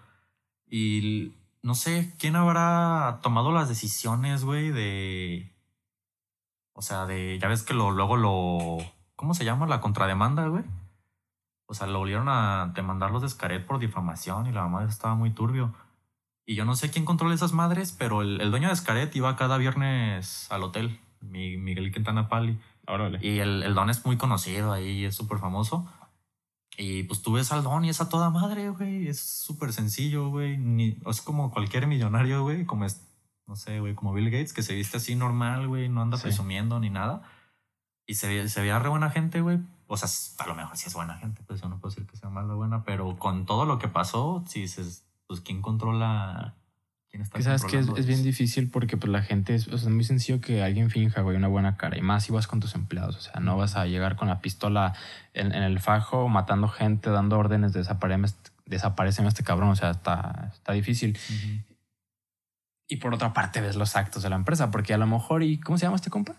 Y no sé quién habrá tomado las decisiones, güey, de. O sea, de. Ya ves que lo, luego lo. ¿Cómo se llama? La contrademanda, güey. O sea, lo volvieron a demandar los de Scaret por difamación y la mamá estaba muy turbio. Y yo no sé quién controla esas madres, pero el, el dueño de Scaret iba cada viernes al hotel, Mi- Miguel Quintana Pali. Órale. Y el, el Don es muy conocido ahí, es súper famoso. Y pues tú ves al Don y es a toda madre, güey. Es súper sencillo, güey. Es como cualquier millonario, güey. Como es, no sé, güey, como Bill Gates, que se viste así normal, güey. No anda Sí. presumiendo ni nada. Y se, se veía re buena gente, güey. O sea, a lo mejor sí es buena gente, pues yo no puedo decir que sea mala o buena. Pero con todo lo que pasó, sí, dices, pues quién controla. ¿Quién está Que sabes que es, es bien difícil porque pues la gente es, o sea, es muy sencillo que alguien finja, güey, una buena cara. Y más si vas con tus empleados. O sea, no vas a llegar con la pistola en, en el fajo, matando gente, dando órdenes de a este cabrón. O sea, está, está difícil. Y por otra parte ves los actos de la empresa, porque a lo mejor, ¿y cómo se llama este compa?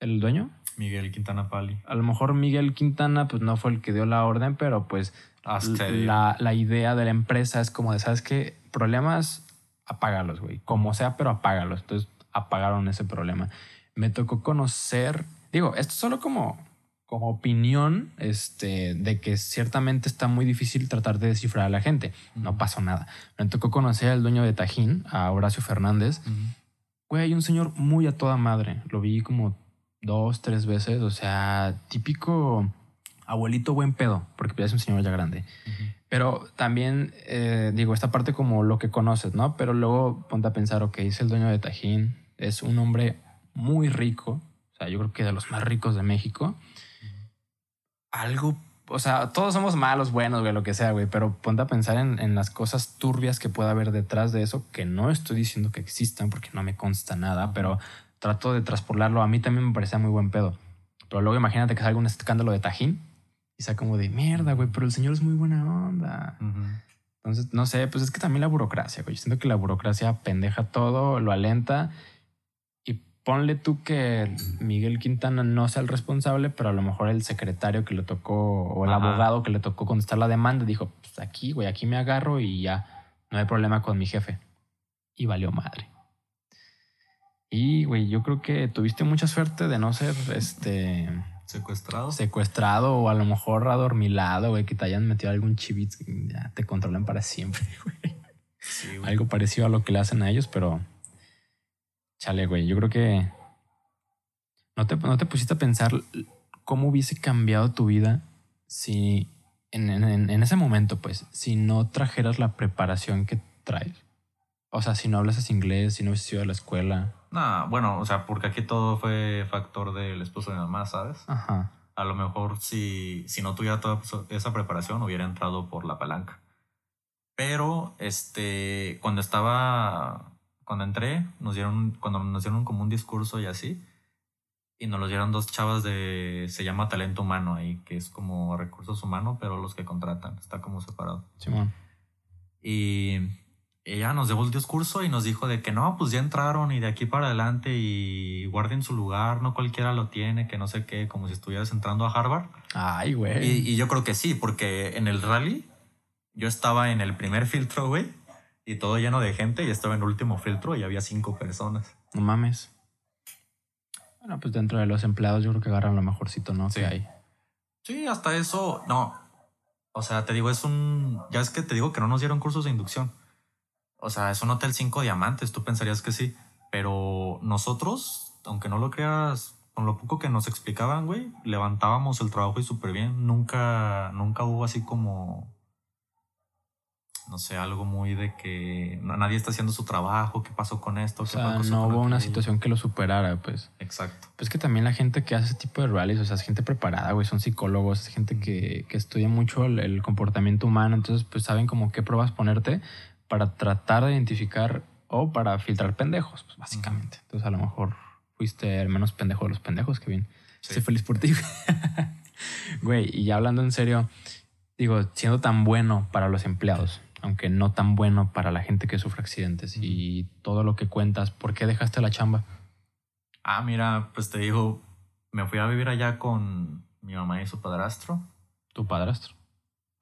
¿El dueño? Miguel Quintana Pali. A lo mejor Miguel Quintana pues no fue el que dio la orden, pero pues la, la idea de la empresa es como de, ¿sabes qué? Problemas, apágalos, güey. Como sea, pero apágalos. Entonces apagaron ese problema. Me tocó conocer, digo, esto solo como, como opinión este, de que ciertamente está muy difícil tratar de descifrar a la gente. No pasó nada. Me tocó conocer al dueño de Tajín, a Horacio Fernández. Ujú. Güey, hay un señor muy a toda madre. Lo vi como dos, tres veces. O sea, típico abuelito buen pedo, porque ya es un señor ya grande. Ujú. Pero también, eh, digo, esta parte como lo que conoces, ¿no? Pero luego ponte a pensar, ok, es el dueño de Tajín, es un hombre muy rico, o sea, yo creo que de los más ricos de México. Algo, o sea, todos somos malos, buenos, güey, lo que sea, güey, pero ponte a pensar en, en las cosas turbias que pueda haber detrás de eso, que no estoy diciendo que existan porque no me consta nada, pero trato de traspolarlo. A mí también me parecía muy buen pedo. Pero luego imagínate que salga un escándalo de Tajín y sea como de mierda, güey, pero el señor es muy buena onda. Ujú. Entonces, no sé, pues es que también la burocracia, güey. Yo siento que la burocracia pendeja todo, lo alenta. Y ponle tú que Miguel Quintana no sea el responsable, pero a lo mejor el secretario que le tocó o el Ajá. abogado que le tocó contestar la demanda dijo, pues aquí, güey, aquí me agarro y ya no hay problema con mi jefe. Y valió madre. Y, güey, yo creo que tuviste mucha suerte de no ser este Secuestrado. secuestrado o a lo mejor adormilado, güey, que te hayan metido algún chivito y ya te controlan para siempre, *laughs* güey. Sí, güey. Algo parecido a lo que le hacen a ellos, pero chale, güey, yo creo que no te, no te pusiste a pensar cómo hubiese cambiado tu vida si en, en- en ese momento, pues, si no trajeras la preparación que traes. O sea, si no hablas inglés, si no hubieses ido a la escuela. Nah, bueno, o sea, porque aquí todo fue factor del esposo de mi mamá, ¿sabes? Ajá. A lo mejor si, si no tuviera toda esa preparación hubiera entrado por la palanca. Pero este, cuando estaba, cuando entré, nos dieron, cuando nos dieron como un discurso y así, y nos lo dieron dos chavas de, se llama talento humano ahí, que es como recursos humanos, pero los que contratan, está como separado. Simón. Y ella nos dio el discurso y nos dijo de que no, pues ya entraron y de aquí para adelante y guarden su lugar, no cualquiera lo tiene, que no sé qué, como si estuvieras entrando a Harvard. Ay, güey. Y, y yo creo que sí, porque en el rally yo estaba en el primer filtro, güey, y todo lleno de gente, y estaba en el último filtro y había cinco personas. No mames. Bueno, pues dentro de los empleados yo creo que agarran lo mejorcito, ¿no? Sí. Que hay. Sí, hasta eso, no. O sea, te digo, es un. Ya es que te digo que no nos dieron cursos de inducción. O sea, es un hotel cinco diamantes, tú pensarías que sí. Pero nosotros, aunque no lo creas, con lo poco que nos explicaban, güey, levantábamos el trabajo y súper bien. Nunca, nunca hubo así como no sé, algo muy de que nadie está haciendo su trabajo, qué pasó con esto, O qué sea, pasó no hubo una situación que lo superara, pues. Exacto. Pues que también la gente que hace ese tipo de rallies, o sea, es gente preparada, güey, son psicólogos, es gente que, que estudia mucho el, el comportamiento humano, entonces pues saben como qué pruebas ponerte para tratar de identificar o para filtrar pendejos, pues básicamente. Entonces a lo mejor fuiste el menos pendejo de los pendejos, que bien. Sí. Estoy feliz por ti. *laughs* Güey, y ya hablando en serio, digo, siendo tan bueno para los empleados, aunque no tan bueno para la gente que sufre accidentes y todo lo que cuentas, ¿por qué dejaste la chamba? Ah, mira, pues te digo, me fui a vivir allá con mi mamá y su padrastro. Tu padrastro.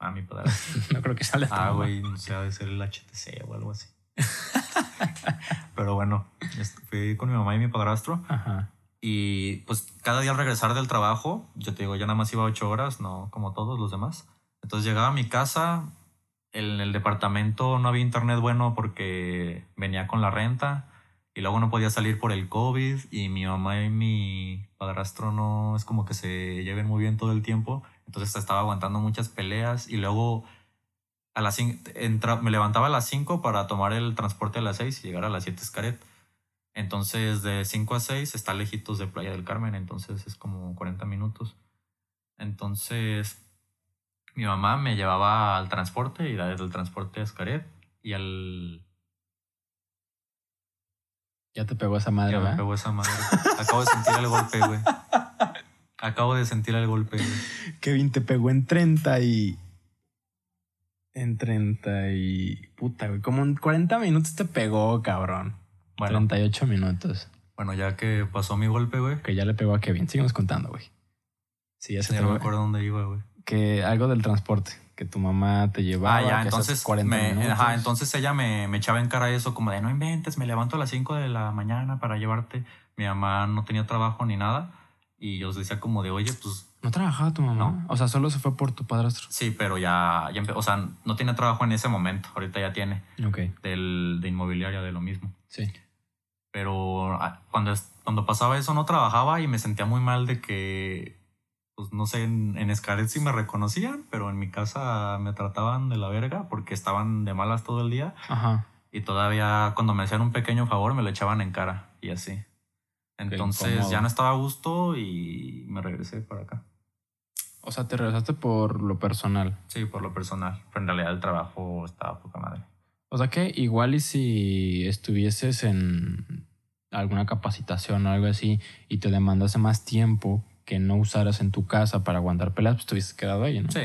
Ah, mi padrastro. *laughs* No creo que sale ah, güey, no sé, ha de ser el HTC o algo así. *laughs* Pero bueno, est- fui con mi mamá y mi padrastro. Ajá. Y pues cada día al regresar del trabajo, yo te digo, yo nada más iba ocho horas, no como todos los demás. Entonces llegaba a mi casa, en el departamento no había internet bueno porque venía con la renta y luego no podía salir por el COVID y mi mamá y mi padrastro no es como que se lleven muy bien todo el tiempo. Entonces estaba aguantando muchas peleas y luego a las entra- me levantaba a las 5 para tomar el transporte a las 6 y llegar a las 7 Escaret. Entonces, de 5 a 6 está lejitos de Playa del Carmen, entonces es como 40 minutos. Entonces, mi mamá me llevaba al transporte y desde el transporte a Escaret y al... Ya te pegó esa madre, Ya me ¿verdad? pegó esa madre. Acabo de sentir el golpe, güey. *laughs* Acabo de sentir el golpe, güey. Kevin te pegó en 30 y. En 30 y. Puta, güey. Como en 40 minutos te pegó, cabrón. Bueno, 38 minutos. bueno, ya que pasó mi golpe, güey. Que ya le pegó a Kevin. Síguenos contando, güey. Sí, ya se Ya te no me acuerdo dónde iba, güey. Que algo del transporte. Que tu mamá te llevaba. Ah, ya, que entonces, haces 40 me, minutos. ajá, entonces ella me, me echaba en cara eso, como de no inventes, me levanto a las 5 de la mañana para llevarte. Mi mamá no tenía trabajo ni nada. Y yo les decía como de, oye, pues ¿No trabajaba tu mamá? No. O sea, solo se fue por tu padrastro. sí, pero ya, ya o sea, no tiene trabajo en ese momento. Ahorita ya tiene Ok. del, de inmobiliaria, de lo mismo. Sí. Pero ah, cuando, cuando pasaba eso no trabajaba y me sentía muy mal de que, pues no sé, en, en Xcaret sí me reconocían, pero en mi casa me trataban de la verga porque estaban de malas todo el día. Ajá. Y todavía cuando me hacían un pequeño favor me lo echaban en cara y así. Entonces ya no estaba a gusto y me regresé para acá. O sea, te regresaste por lo personal. Sí, por lo personal. Pero en realidad el trabajo estaba poca madre. O sea que igual y si estuvieses en alguna capacitación o algo así y te demandase más tiempo que no usaras en tu casa para aguantar peleas, pues te hubieses quedado ahí, ¿no? Sí.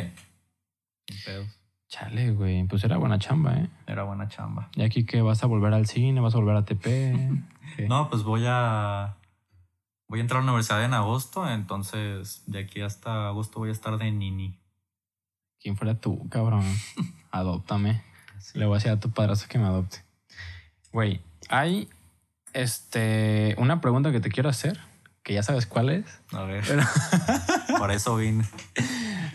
Pedos. Chale, güey. Pues era buena chamba, ¿eh? Era buena chamba. Y aquí que vas a volver al cine, vas a volver a TP. *laughs* No, pues voy a. Voy a entrar a la universidad en agosto, entonces de aquí hasta agosto voy a estar de nini. ¿Quién fuera tú, cabrón? *laughs* Adóptame. Sí. Le voy a decir a tu padrastro que me adopte. Güey, hay este una pregunta que te quiero hacer, que ya sabes cuál es. A ver. Pero- *laughs* Por eso vine. *laughs*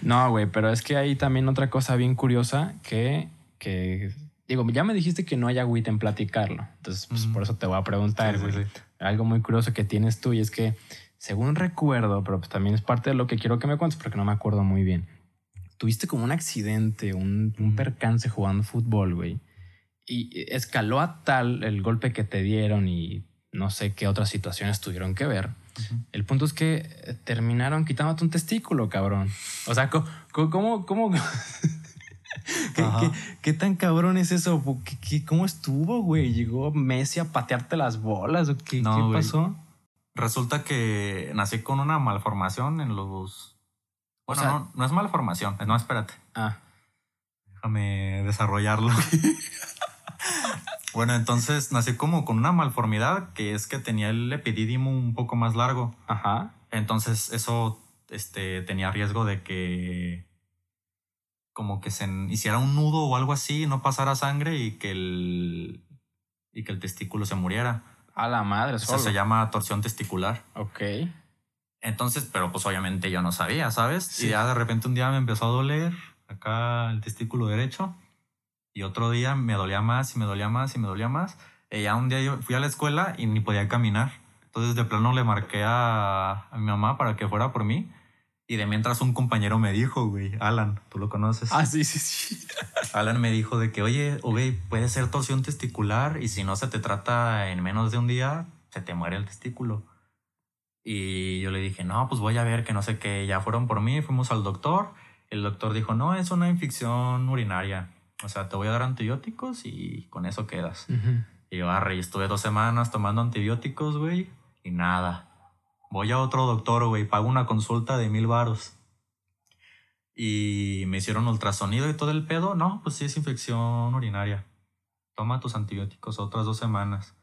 No, güey, pero es que hay también otra cosa bien curiosa que, que digo, ya me dijiste que no hay agüita en platicarlo. Entonces, pues por eso te voy a preguntar, Sí, sí. Algo muy curioso que tienes tú y es que, según recuerdo, pero pues también es parte de lo que quiero que me cuentes porque no me acuerdo muy bien. Tuviste como un accidente, un, un percance jugando fútbol, güey. Y escaló a tal el golpe que te dieron y no sé qué otras situaciones tuvieron que ver, El punto es que eh, terminaron quitándote un testículo, cabrón. O sea, ¿cómo, cómo, cómo, *laughs* *laughs* ¿Qué, qué, qué tan cabrón es eso? ¿Qué, qué- cómo estuvo, güey? ¿Llegó Messi a patearte las bolas o qué, No, güey. pasó? Resulta que nací con una malformación en los. Bueno, sea- no, no es malformación. No, espérate. Ah, Déjame desarrollarlo. *laughs* bueno, entonces nací como con una malformidad que es que tenía el epidídimo un poco más largo. ajá. Entonces eso este, tenía riesgo de que como que se hiciera un nudo o algo así, no pasara sangre y que el, y que el testículo se muriera. A la madre, Eso se llama torsión testicular. Ok. Entonces, pero pues obviamente yo no sabía, ¿sabes? Sí. Y ya de repente un día me empezó a doler acá el testículo derecho y otro día me dolía más y me dolía más y me dolía más. Y ya un día yo fui a la escuela y ni podía caminar. Entonces de plano le marqué a, a mi mamá para que fuera por mí. Y de mientras un compañero me dijo, güey, Alan, tú lo conoces. Ah, sí, sí, sí. *laughs* Alan me dijo de que, oye, güey, puede ser torsión testicular y si no se te trata en menos de un día, se te muere el testículo. Y yo le dije, no, pues voy a ver que no sé qué. Ya fueron por mí, fuimos al doctor. El doctor dijo, no, es una infección urinaria. O sea, te voy a dar antibióticos y con eso quedas. Ujú. Y yo, arre, estuve dos semanas tomando antibióticos, güey, y nada. Voy a otro doctor, güey, pago una consulta de mil varos. Y me hicieron ultrasonido y todo el pedo. No, pues sí es infección urinaria. Toma tus antibióticos otras dos semanas.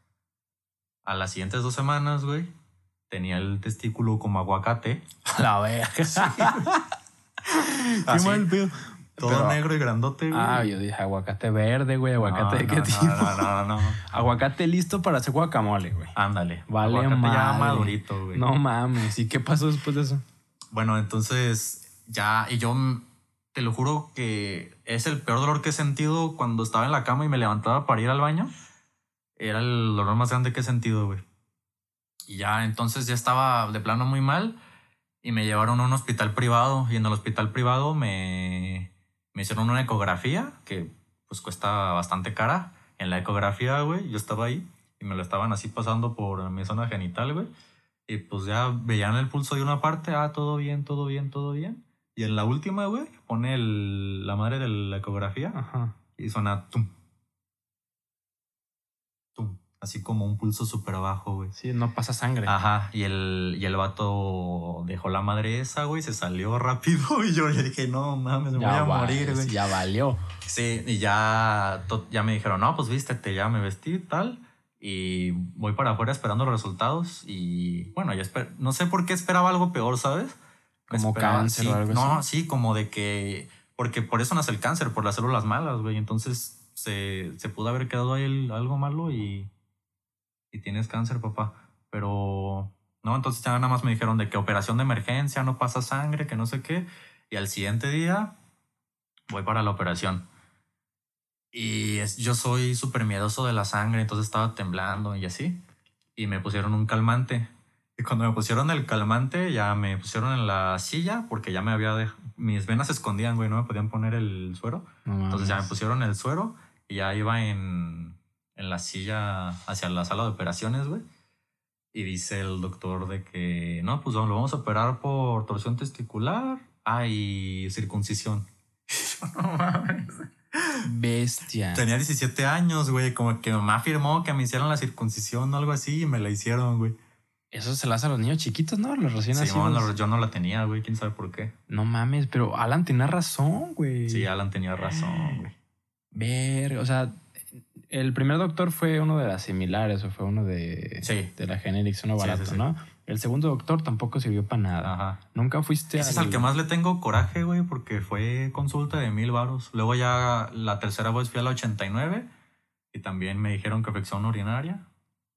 A las siguientes dos semanas, güey, tenía el testículo como aguacate. *laughs* La verga. *laughs* Así, mal pedo. Todo Pero- negro y grandote, güey. Ah, yo dije aguacate verde, güey. ¿Aguacate de no, qué no, tipo? No, no, no, no. *laughs* Aguacate listo para hacer guacamole, güey. Ándale. Vale aguacate ya madurito, güey. No mames. ¿Y qué pasó después de eso? Bueno, entonces ya, y yo mm, te lo juro que es el peor dolor que he sentido cuando estaba en la cama y me levantaba para ir al baño. Era el dolor más grande que he sentido, güey. Y ya, entonces ya estaba de plano muy mal y me llevaron a un hospital privado y en el hospital privado me, me hicieron una ecografía que pues cuesta bastante cara. En la ecografía, güey, yo estaba ahí y me lo estaban así pasando por mi zona genital, güey. Y pues ya veían el pulso de una parte, ah, todo bien, todo bien, todo bien. Y en la última, güey, pone el- la madre de la ecografía Ajá. y suena tum. Así como un pulso súper bajo, güey. Sí, no pasa sangre. Ajá, y el, y el vato dejó la madre esa, güey, se salió rápido *laughs* y yo le dije, no mames, me voy a morir, güey. Ya valió. Sí, y ya, ya me dijeron, no, pues vístete, ya me vestí y tal. Y voy para afuera esperando los resultados. Y bueno, yo esper- no sé por qué esperaba algo peor, ¿sabes? Como Esperaba- cáncer sí, o algo No, así. sí, como de que. Porque por eso nace el cáncer, por las células malas, güey. Entonces se, se pudo haber quedado ahí el- algo malo y. Y tienes cáncer, papá. Pero. No, entonces ya nada más me dijeron de que operación de emergencia, no pasa sangre, que no sé qué. Y al siguiente día voy para la operación. Y es- yo soy súper miedoso de la sangre, entonces estaba temblando y así. Y me pusieron un calmante. Y cuando me pusieron el calmante, ya me pusieron en la silla porque ya me había dej- Mis venas se escondían, güey, no me podían poner el suero. No Entonces ya me pusieron el suero y ya iba en, en la silla hacia la sala de operaciones, güey. Y dice el doctor de que, no, pues lo vamos a operar por torsión testicular. Ah, y circuncisión. *laughs* no mames. Bestia. Tenía 17 años, güey. Como que mamá firmó que me hicieron la circuncisión o algo así y me la hicieron, güey. Eso se lo hace a los niños chiquitos, ¿no? Los recién Sí, nacidos. no, yo no la tenía, güey. Quién sabe por qué. No mames, pero Alan tenía razón, güey. Sí, Alan tenía razón, güey. Ver, o sea, el primer doctor fue uno de las similares o fue uno de, Sí. de la Generics, uno barato, sí, sí. ¿no? El segundo doctor tampoco sirvió para nada. Ajá. Nunca fuiste Ese es al que más le tengo coraje, güey, porque fue consulta de mil varos. Luego ya la tercera vez fui a la 89 y también me dijeron que afección urinaria.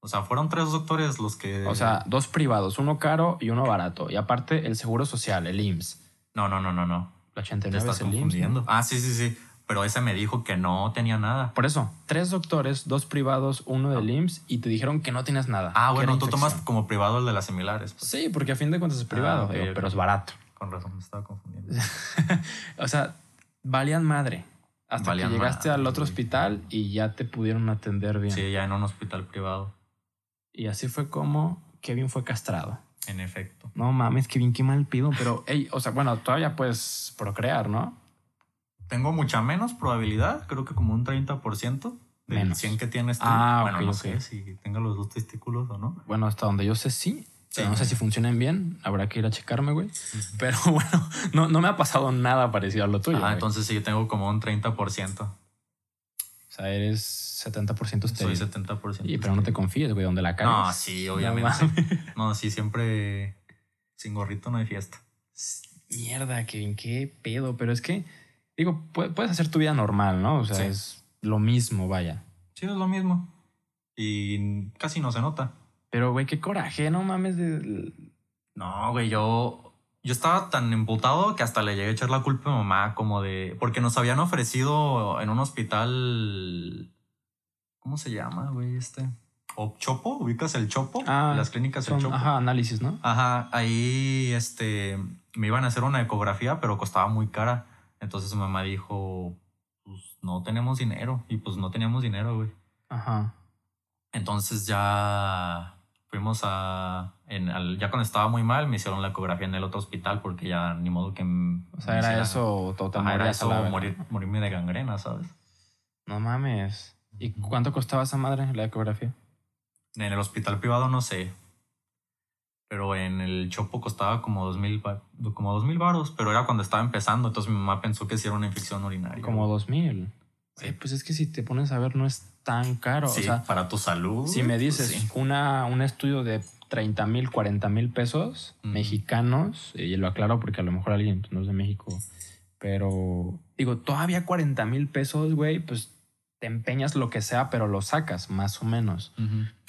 O sea, fueron tres doctores los que... O sea, dos privados, uno caro y uno barato. Y aparte el seguro social, el IMSS. No, no, no, no, no. La Te 89 estás es el IMSS. confundiendo. ¿no? Ah, sí, sí, sí. Pero ese me dijo que no tenía nada. Por eso, tres doctores, dos privados, uno del IMSS y te dijeron que no tenías nada. Ah, bueno, tú tomas como privado el de las similares. pues. Sí, porque a fin de cuentas es privado, Ah, digo, pero es barato. Con razón, me estaba confundiendo. *laughs* O sea, valían madre. Hasta Valían que llegaste madre, al otro hospital y ya te pudieron atender bien. Sí, ya en un hospital privado. Y así fue como Kevin fue castrado. En efecto. No mames, bien, qué mal pido. Pero, ey, o sea, bueno, todavía puedes procrear, ¿no? Tengo mucha menos probabilidad, creo que como un 30% del Menos. 100 que tienes tú. Ah, bueno, no sé si tenga los dos testículos o no. Bueno, hasta donde yo sé, sí. Sí. no sé si funcionan bien. Habrá que ir a checarme, güey. Pero *laughs* bueno, no, no me ha pasado nada parecido a lo tuyo. Ah, güey. entonces sí, tengo como un 30%. O sea, eres 70% Soy estéril. 70%. Y pero no te confíes, güey, donde la cagues. No, sí, obviamente. *laughs* No, sí, siempre sin gorrito no hay fiesta. Mierda, Kevin, qué pedo. Pero es que, digo, pu- puedes hacer tu vida normal, ¿no? O sea, Sí. es lo mismo, vaya. Sí, es lo mismo. Y casi no se nota. Pero, güey, qué coraje, no mames. De... No, güey, yo, yo estaba tan emputado que hasta le llegué a echar la culpa a mi mamá, como de. Porque nos habían ofrecido en un hospital. ¿Cómo se llama, güey? Este. ¿O Chopo? ¿Ubicas el Chopo? Ah, Las clínicas del Son, Chopo. ajá, análisis, ¿no? Ajá, ahí este me iban a hacer una ecografía, pero costaba muy cara. Entonces mi mamá dijo, pues no tenemos dinero. Y pues no teníamos dinero, güey. Ajá. Entonces ya fuimos a... En, al- ya cuando estaba muy mal, me hicieron la ecografía en el otro hospital porque ya ni modo que... O sea, era hicieran- eso, todo te Ajá, era eso, morir, morirme de gangrena, ¿sabes? No mames. ¿Y cuánto costaba esa madre la ecografía? En el hospital privado no sé. Pero en el Chopo costaba como dos mil, como dos mil baros, pero era cuando estaba empezando, entonces mi mamá pensó que sí era una infección urinaria. Como dos mil. Sí. Eh, pues es que si te pones a ver, no es tan caro. Sí, o sea, para tu salud. si me pues dices sí. una, un estudio de 30 mil, 40 mil pesos mexicanos, y lo aclaro porque a lo mejor alguien pues, no es de México, pero digo, todavía 40 mil pesos, güey, pues te empeñas lo que sea, pero lo sacas, más o menos.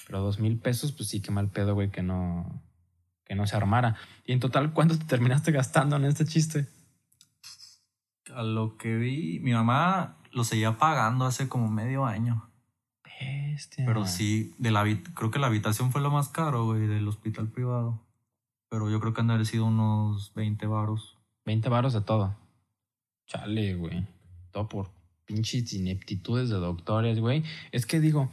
Pero dos mil pesos, pues sí, qué mal pedo, güey, que no, que no se armara. Y en total, ¿cuánto te terminaste gastando en este chiste? A lo que vi, mi mamá lo seguía pagando hace como medio año. Bestia. Pero sí, de la creo que la habitación fue lo más caro, güey, del hospital privado. Pero yo creo que han de haber sido unos 20 varos. 20 varos de todo. Chale, güey. Todo por pinches ineptitudes de doctores, güey. Es que digo,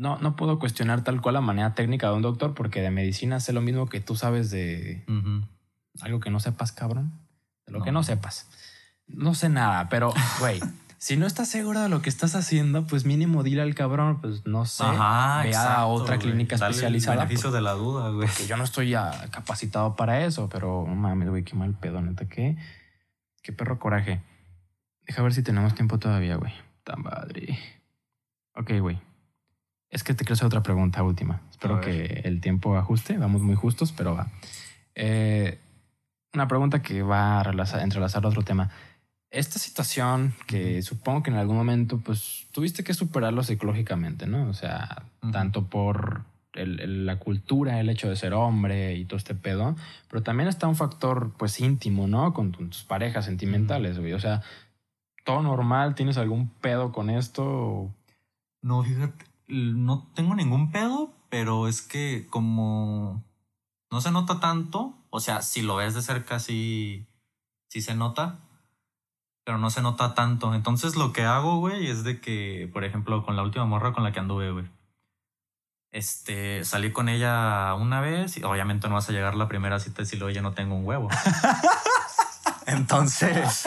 no, no puedo cuestionar tal cual la manera técnica de un doctor porque de medicina sé lo mismo que tú sabes de algo que no sepas, cabrón. De lo que No. sepas. No sé nada, pero, güey, *laughs* si no estás seguro de lo que estás haciendo, pues mínimo dile al cabrón, pues no sé. Ajá, ve a otra clínica Dale el especializada, beneficio de la duda, güey. que yo no estoy ah, capacitado para eso, pero no mames, güey, qué mal pedo, neta, qué, qué perro coraje. Deja ver si tenemos tiempo todavía, güey. Tan padre. Ok, güey. Es que te quiero hacer otra pregunta última. Espero que el tiempo ajuste. Vamos muy justos, pero va. Eh, una pregunta que va a relazar- entrelazar a otro tema. Esta situación que supongo que en algún momento, pues, tuviste que superarlo psicológicamente, ¿no? O sea, tanto por el- el- la cultura, el hecho de ser hombre y todo este pedo, pero también está un factor, pues, íntimo, ¿no? Con tu- tus parejas sentimentales, güey. O sea, todo normal, ¿tienes algún pedo con esto? No, fíjate, no tengo ningún pedo, pero es que como no se nota tanto, o sea, si lo ves de cerca sí, sí se nota, pero no se nota tanto. Entonces lo que hago, güey, es de que, por ejemplo, con la última morra con la que anduve, güey. Este, salí con ella una vez y obviamente no vas a llegar la primera cita si luego ya no tengo un huevo. *laughs* Entonces,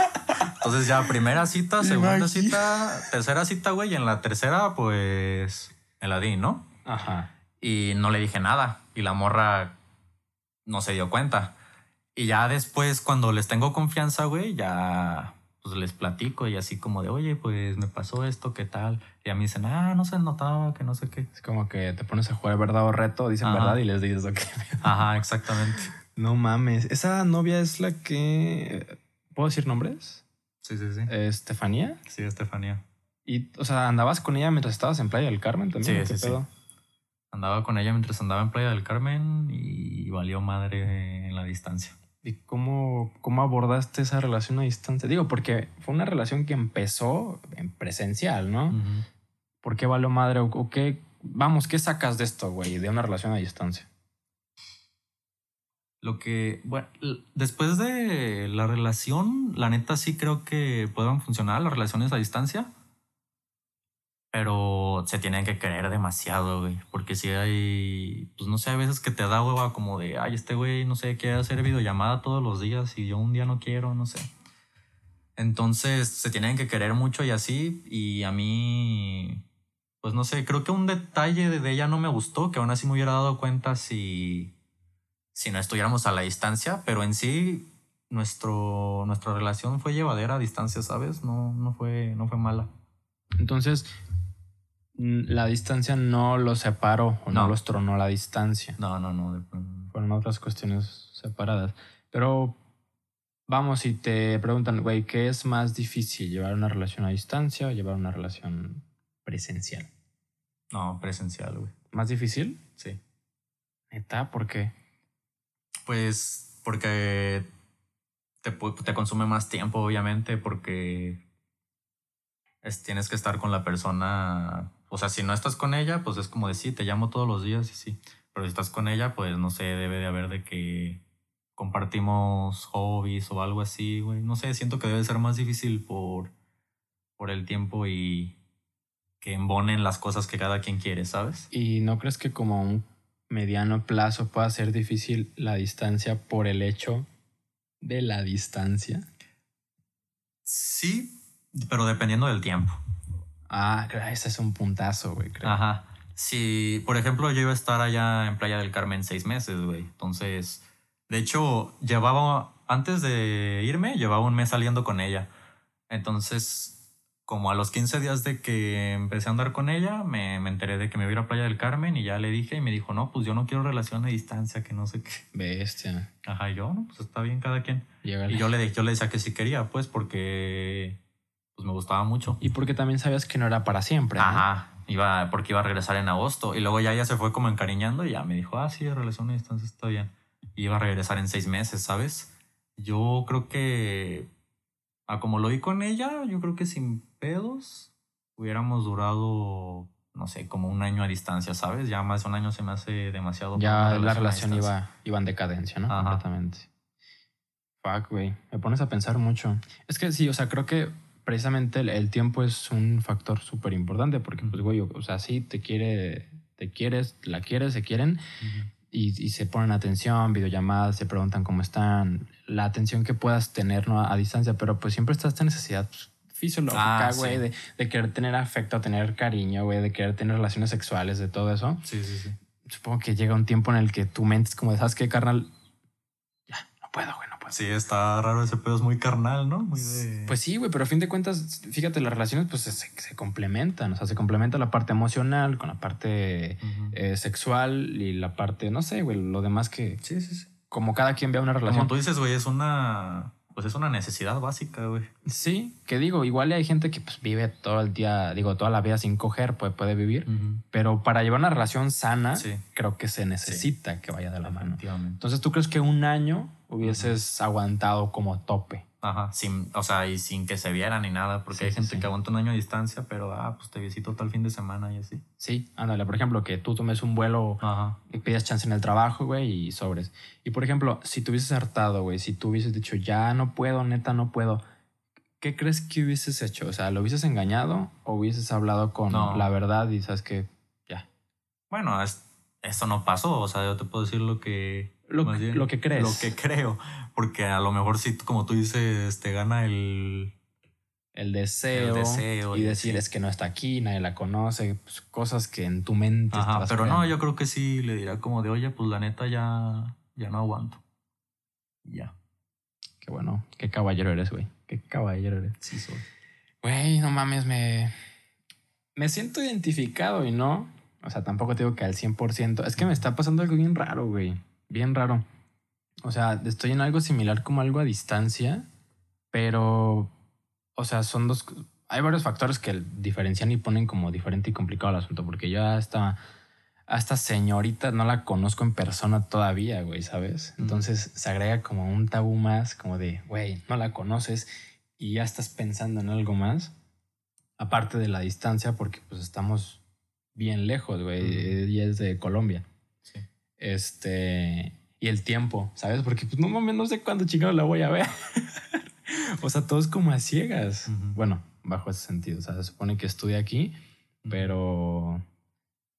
entonces ya primera cita, segunda cita, tercera cita, güey, y en la tercera, pues, me la di, ¿no? Ajá. Y no le dije nada. Y la morra no se dio cuenta. Y ya después, cuando les tengo confianza, güey, ya pues les platico y así como de, oye, pues me pasó esto, ¿qué tal? Y a mí dicen, ah, no se notaba, que no sé qué. Es como que te pones a jugar verdad o reto, dicen Ajá. verdad y les dices, ok. Ajá, exactamente. No mames. Esa novia es la que. ¿Puedo decir nombres? Sí, sí, sí. Estefanía. Sí, Estefanía. Y, o sea, andabas con ella mientras estabas en Playa del Carmen también. Sí, ¿o qué sí, sí. Andaba con ella mientras andaba en Playa del Carmen y valió madre en la distancia. ¿Y cómo, cómo abordaste esa relación a distancia? Digo, porque fue una relación que empezó en presencial, ¿no? ¿Por qué valió madre? ¿O, o qué? Vamos, ¿qué sacas de esto, güey? De una relación a distancia. Lo que, bueno, después de la relación, la neta sí creo que puedan funcionar las relaciones a distancia. Pero se tienen que querer demasiado, güey. Porque si hay, pues no sé, a veces que te da hueva como de, ay, este güey, no sé, quiere hacer videollamada todos los días y yo un día no quiero, no sé. Entonces se tienen que querer mucho y así. Y a mí, pues no sé, creo que un detalle de ella no me gustó, que aún así me hubiera dado cuenta si, si no estuviéramos a la distancia, pero en sí nuestro, nuestra relación fue llevadera a distancia, ¿sabes? No, no, fue, no fue mala. Entonces, la distancia no los separó o no, los tronó la distancia. No, no, no. Fueron otras cuestiones separadas. Pero vamos, si te preguntan, güey, ¿qué es más difícil? ¿Llevar una relación a distancia o llevar una relación presencial? No, presencial, güey. ¿Más difícil? Sí. ¿Neta? ¿Por qué? Pues porque te, te consume más tiempo, obviamente, porque tienes que estar con la persona. O sea, si no estás con ella, pues es como decir, te llamo todos los días y sí. Pero si estás con ella, pues no sé, debe de haber de que compartimos hobbies o algo así, güey. No sé, siento que debe ser más difícil por, por el tiempo y que embonen las cosas que cada quien quiere, ¿sabes? ¿Y no crees que como un mediano plazo pueda ser difícil la distancia por el hecho de la distancia? Sí, pero dependiendo del tiempo. Ah, ese es un puntazo, güey, creo. Ajá. Si, por ejemplo, yo iba a estar allá en Playa del Carmen seis meses, güey. Entonces, de hecho, llevaba, antes de irme, llevaba un mes saliendo con ella. Entonces, como a los 15 días de que empecé a andar con ella, me, me, enteré de que me iba a ir a Playa del Carmen y ya le dije y me dijo, no, pues yo no quiero relación a distancia, que no sé qué. Bestia. Ajá, y yo, no, pues está bien cada quien. Y yo le, yo le decía que sí quería, pues, porque pues me gustaba mucho. Y porque también sabías que no era para siempre. Ajá, iba, porque iba a regresar en agosto. Y luego ya ella se fue como encariñando y ya me dijo, ah, sí, relación a distancia está bien. Y iba a regresar en seis meses, ¿sabes? Yo creo que, a como lo vi con ella, yo creo que sin pedos hubiéramos durado, no sé, como un año a distancia, ¿sabes? Ya más de un año se me hace demasiado. Ya la relación iba, iba en decadencia, ¿no? Completamente. Fuck, güey. Me pones a pensar mucho. Es que sí, o sea, creo que precisamente el, tiempo es un factor súper importante porque, pues, güey, o sea, sí, te quiere, te quieres, la quieres, se quieren y, se ponen atención, videollamadas, se preguntan cómo están, la atención que puedas tener ¿no? a, distancia, pero pues siempre está esta necesidad pues, fisiológica, ah, de, de, querer tener afecto, tener cariño, güey, de querer tener relaciones sexuales, de todo eso. Sí, sí, sí. Supongo que llega un tiempo en el que tu mente es como, ¿sabes qué, carnal? Ya, no puedo, güey, Sí, está raro ese pedo, es muy carnal, ¿no? Muy de... Pues sí, güey, pero a fin de cuentas, fíjate, las relaciones pues se, complementan, o sea, se complementa la parte emocional con la parte eh, sexual y la parte, no sé, güey, lo demás que... Sí, sí, sí. Como cada quien vea una relación. Como tú dices, güey, es una... Pues es una necesidad básica, güey. Sí, que digo, igual hay gente que pues vive todo el día, digo, toda la vida sin coger, pues puede vivir, pero para llevar una relación sana, creo que se necesita que vaya de la mano. Entonces, ¿tú crees que un año hubieses aguantado como tope. Ajá, sin, o sea, y sin que se viera ni nada, porque hay gente que aguanta un año a distancia, pero ah, pues te visito tal fin de semana y así. Sí, ándale, por ejemplo, que tú tomes un vuelo y pidas chance en el trabajo, güey, y sobres. Y por ejemplo, si te hubieses hartado, güey, si tú hubieses dicho, ya no puedo, neta, no puedo, ¿qué crees que hubieses hecho? O sea, ¿lo hubieses engañado o hubieses hablado con la verdad y sabes que ya? Bueno, es, eso no pasó, o sea, yo te puedo decir lo que lo, lo, que crees. Lo que creo. Porque a lo mejor si, como tú dices, te gana el... El deseo, deseo y, decir es que no está aquí, nadie la conoce, pues, cosas que en tu mente. Ajá, pero no, yo creo que sí le dirá como de, oye, pues la neta ya, ya no aguanto. ya. Qué bueno, qué caballero eres, güey. Qué caballero eres. Sí, soy. Güey, no mames, me. Me siento identificado y no. O sea, tampoco te digo que al 100%. Es que me está pasando algo bien raro, güey bien raro. O sea, estoy en algo similar como algo a distancia, pero, o sea, son dos... Hay varios factores que diferencian y ponen como diferente y complicado el asunto, porque yo hasta, a esta señorita no la conozco en persona todavía, güey, ¿sabes? Entonces se agrega como un tabú más, como de, güey, no la conoces y ya estás pensando en algo más, aparte de la distancia, porque pues estamos bien lejos, güey, y es de Colombia. Este, y el tiempo, ¿sabes? Porque pues no mames, no sé cuándo chingado la voy a ver. *laughs* o sea, todo es como a ciegas. Bueno, bajo ese sentido. O sea, se supone que estudia aquí, Pero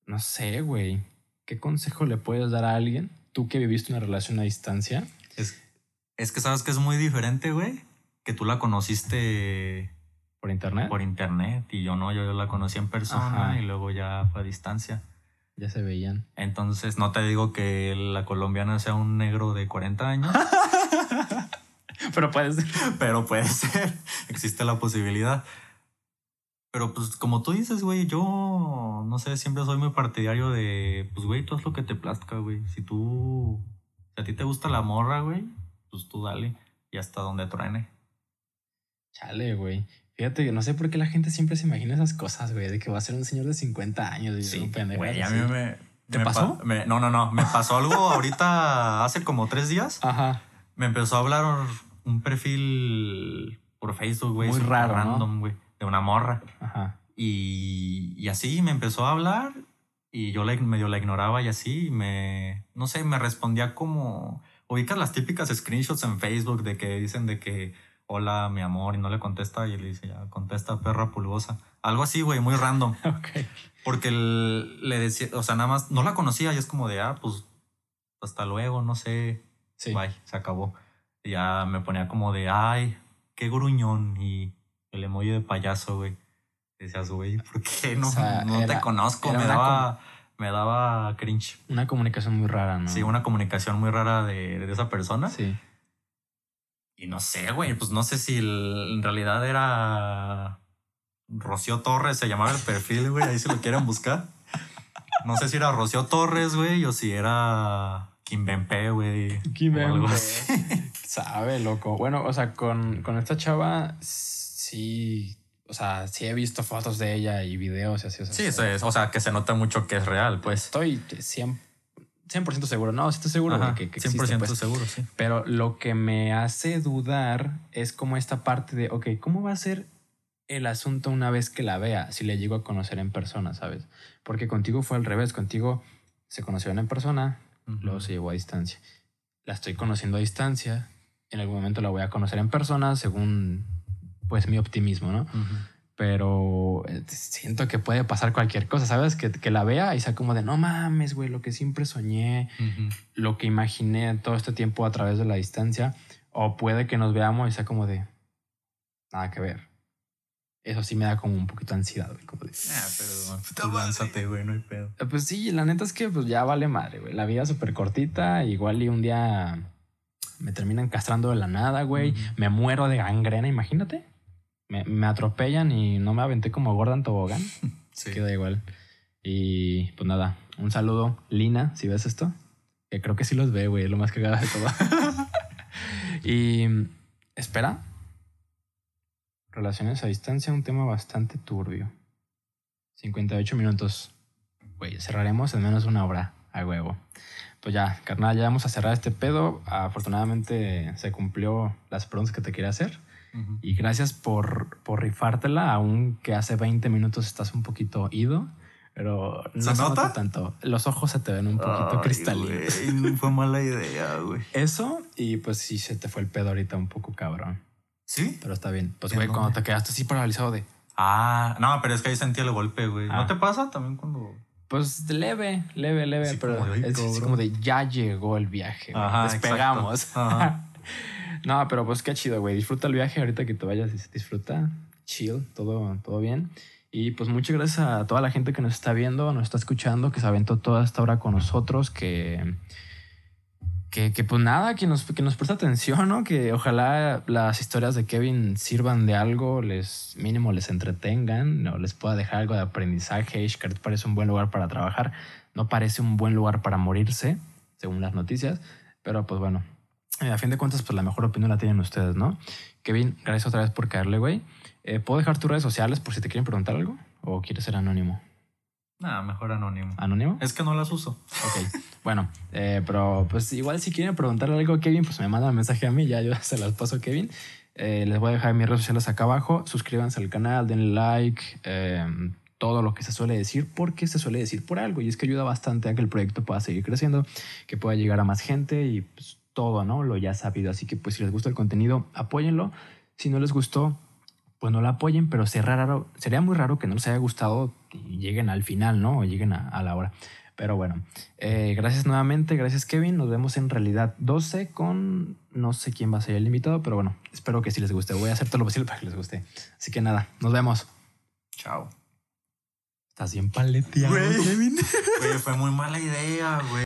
no sé, güey. ¿Qué consejo le puedes dar a alguien? Tú que viviste una relación a distancia. Es, es que sabes que es muy diferente, güey. Que tú la conociste por internet. Por internet. Y yo no, yo la conocí en persona y luego ya fue a distancia. Ya se veían. Entonces, no te digo que la colombiana sea un negro de 40 años. *laughs* Pero puede ser. Pero puede ser. Existe la posibilidad. Pero pues como tú dices, güey, yo no sé, siempre soy muy partidario de, pues, güey, todo es lo que te plazca, güey. Si tú, si a ti te gusta la morra, güey, pues tú dale y hasta donde truene. Chale, güey. Fíjate, no sé por qué la gente siempre se imagina esas cosas, güey, de que va a ser un señor de 50 años y sí, un pendejo. Güey, a mí me... ¿Te pasó? no, no, no. Me pasó algo *laughs* ahorita hace como tres días. Ajá. Me empezó a hablar un perfil por Facebook, güey. Muy raro, random, güey de una morra. Ajá. Y, y, así me empezó a hablar y yo la, medio la ignoraba y así me, no sé, me respondía como, ubicas las típicas screenshots en Facebook de que dicen de que, hola, mi amor, y no le contesta y le dice, ya, contesta perra pulgosa. Algo así, güey, muy random. *laughs* okay. Porque le decía, o sea, nada más, no la conocía y es como de, ah, pues, hasta luego, no sé. Sí. Bye, se acabó. Y ya me ponía como de, ay, qué gruñón y el emoji de payaso, güey. Decías, güey, ¿por qué no, no te conozco? Me daba, me daba cringe. Una comunicación muy rara, ¿no? Sí, una comunicación muy rara de, de esa persona. Sí. Y no sé, güey, pues no sé si en realidad era Rocío Torres, se llamaba el perfil, güey, ahí se lo quieren buscar. No sé si era Rocío Torres, güey, o si era Kim Bempe, güey. Kim Bempe. *laughs* Sabe, loco. Bueno, o sea, con, con esta chava sí, o sea, sí he visto fotos de ella y videos y así. O sea, sí, eso es, o sea, que se nota mucho que es real, pues. Estoy 100%, 100 seguro, no, estoy seguro de que, que 100% existe, pues. seguro, sí. Pero lo que me hace dudar es como esta parte de, ok, ¿cómo va a ser el asunto una vez que la vea, si le llego a conocer en persona, ¿sabes? Porque contigo fue al revés, contigo se conocieron en persona, luego se llevó a distancia. La estoy conociendo a distancia, en algún momento la voy a conocer en persona, según pues mi optimismo, ¿no? Pero eh, siento que puede pasar cualquier cosa, ¿sabes? Que, que, la vea y sea como de, no mames, güey, lo que siempre soñé, lo que imaginé todo este tiempo a través de la distancia. O puede que nos veamos y sea como de, nada que ver. Eso sí me da como un poquito de ansiedad, güey. Como de, ah, pero tú lánzate, güey, no hay pedo. Eh, pues sí, la neta es que pues ya vale madre, güey. La vida es súper cortita, igual y un día me terminan castrando de la nada, güey. Me muero de gangrena, imagínate me, atropellan y no me aventé como Gordon Tobogán. *laughs* Sí. Queda igual. Y pues nada, un saludo, Lina, si ves esto. Que creo que sí los ve, güey, lo más cagado de todo. *laughs* y espera. Relaciones a distancia, un tema bastante turbio. 58 minutos. Güey, cerraremos en menos de una hora, a huevo. Pues ya, carnal, ya vamos a cerrar este pedo. Afortunadamente se cumplió las preguntas que te quería hacer. Y gracias por, por rifártela, aunque hace 20 minutos estás un poquito ido. Pero no ¿Se, nota? tanto. Los ojos se te ven un poquito cristalinos. No fue mala idea, güey. *laughs* Eso, y pues sí se te fue el pedo ahorita un poco cabrón. ¿Sí? Pero está bien. Pues, güey, cuando te quedaste así paralizado de. Ah, no, pero es que ahí sentí el golpe, güey. ¿No Ah. te pasa también cuando.? Pues leve, leve, leve, Sí, pero como "Ay, es cabrón". como de ya llegó el viaje. Ajá, Despegamos. Ajá. *laughs* no, pero pues qué chido, güey. Disfruta el viaje ahorita que te vayas. dis- Disfruta, chill, todo, todo bien. Y pues muchas gracias a toda la gente que nos está viendo, nos está escuchando, que se aventó toda esta hora con nosotros, que, que, que pues nada, que nos, que nos presta atención, ¿no? Que ojalá las historias de Kevin sirvan de algo, les mínimo les entretengan, o les pueda dejar algo de aprendizaje. Xcaret parece un buen lugar para trabajar, no parece un buen lugar para morirse, según las noticias, pero pues bueno, eh, a fin de cuentas, pues la mejor opinión la tienen ustedes, ¿no? Kevin, gracias otra vez por caerle, güey. Eh, ¿Puedo dejar tus redes sociales por si te quieren preguntar algo? ¿O quieres ser anónimo? Nada, mejor anónimo. ¿Anónimo? Es que no las uso. Ok. bueno, eh, pero pues igual si quieren preguntarle algo a Kevin, pues me mandan un mensaje a mí, ya yo *laughs* se las paso a Kevin. Eh, les voy a dejar mis redes sociales acá abajo. Suscríbanse al canal, denle like, eh, todo lo que se suele decir, porque se suele decir por algo y es que ayuda bastante a que el proyecto pueda seguir creciendo, que pueda llegar a más gente y pues todo, ¿no? Lo ya sabido. Así que pues si les gusta el contenido, apóyenlo. Si no les gustó, pues no la apoyen, pero sería, raro, sería muy raro que no les haya gustado y lleguen al final, ¿no? O lleguen a, a la hora. Pero bueno, eh, gracias nuevamente, gracias Kevin. Nos vemos en realidad 12 con no sé quién va a ser el invitado, pero bueno, espero que sí les guste. Voy a hacer todo lo posible para que les guste. Así que nada, nos vemos. Chao. Estás bien paleteado. Kevin. Güey, fue muy mala idea, güey.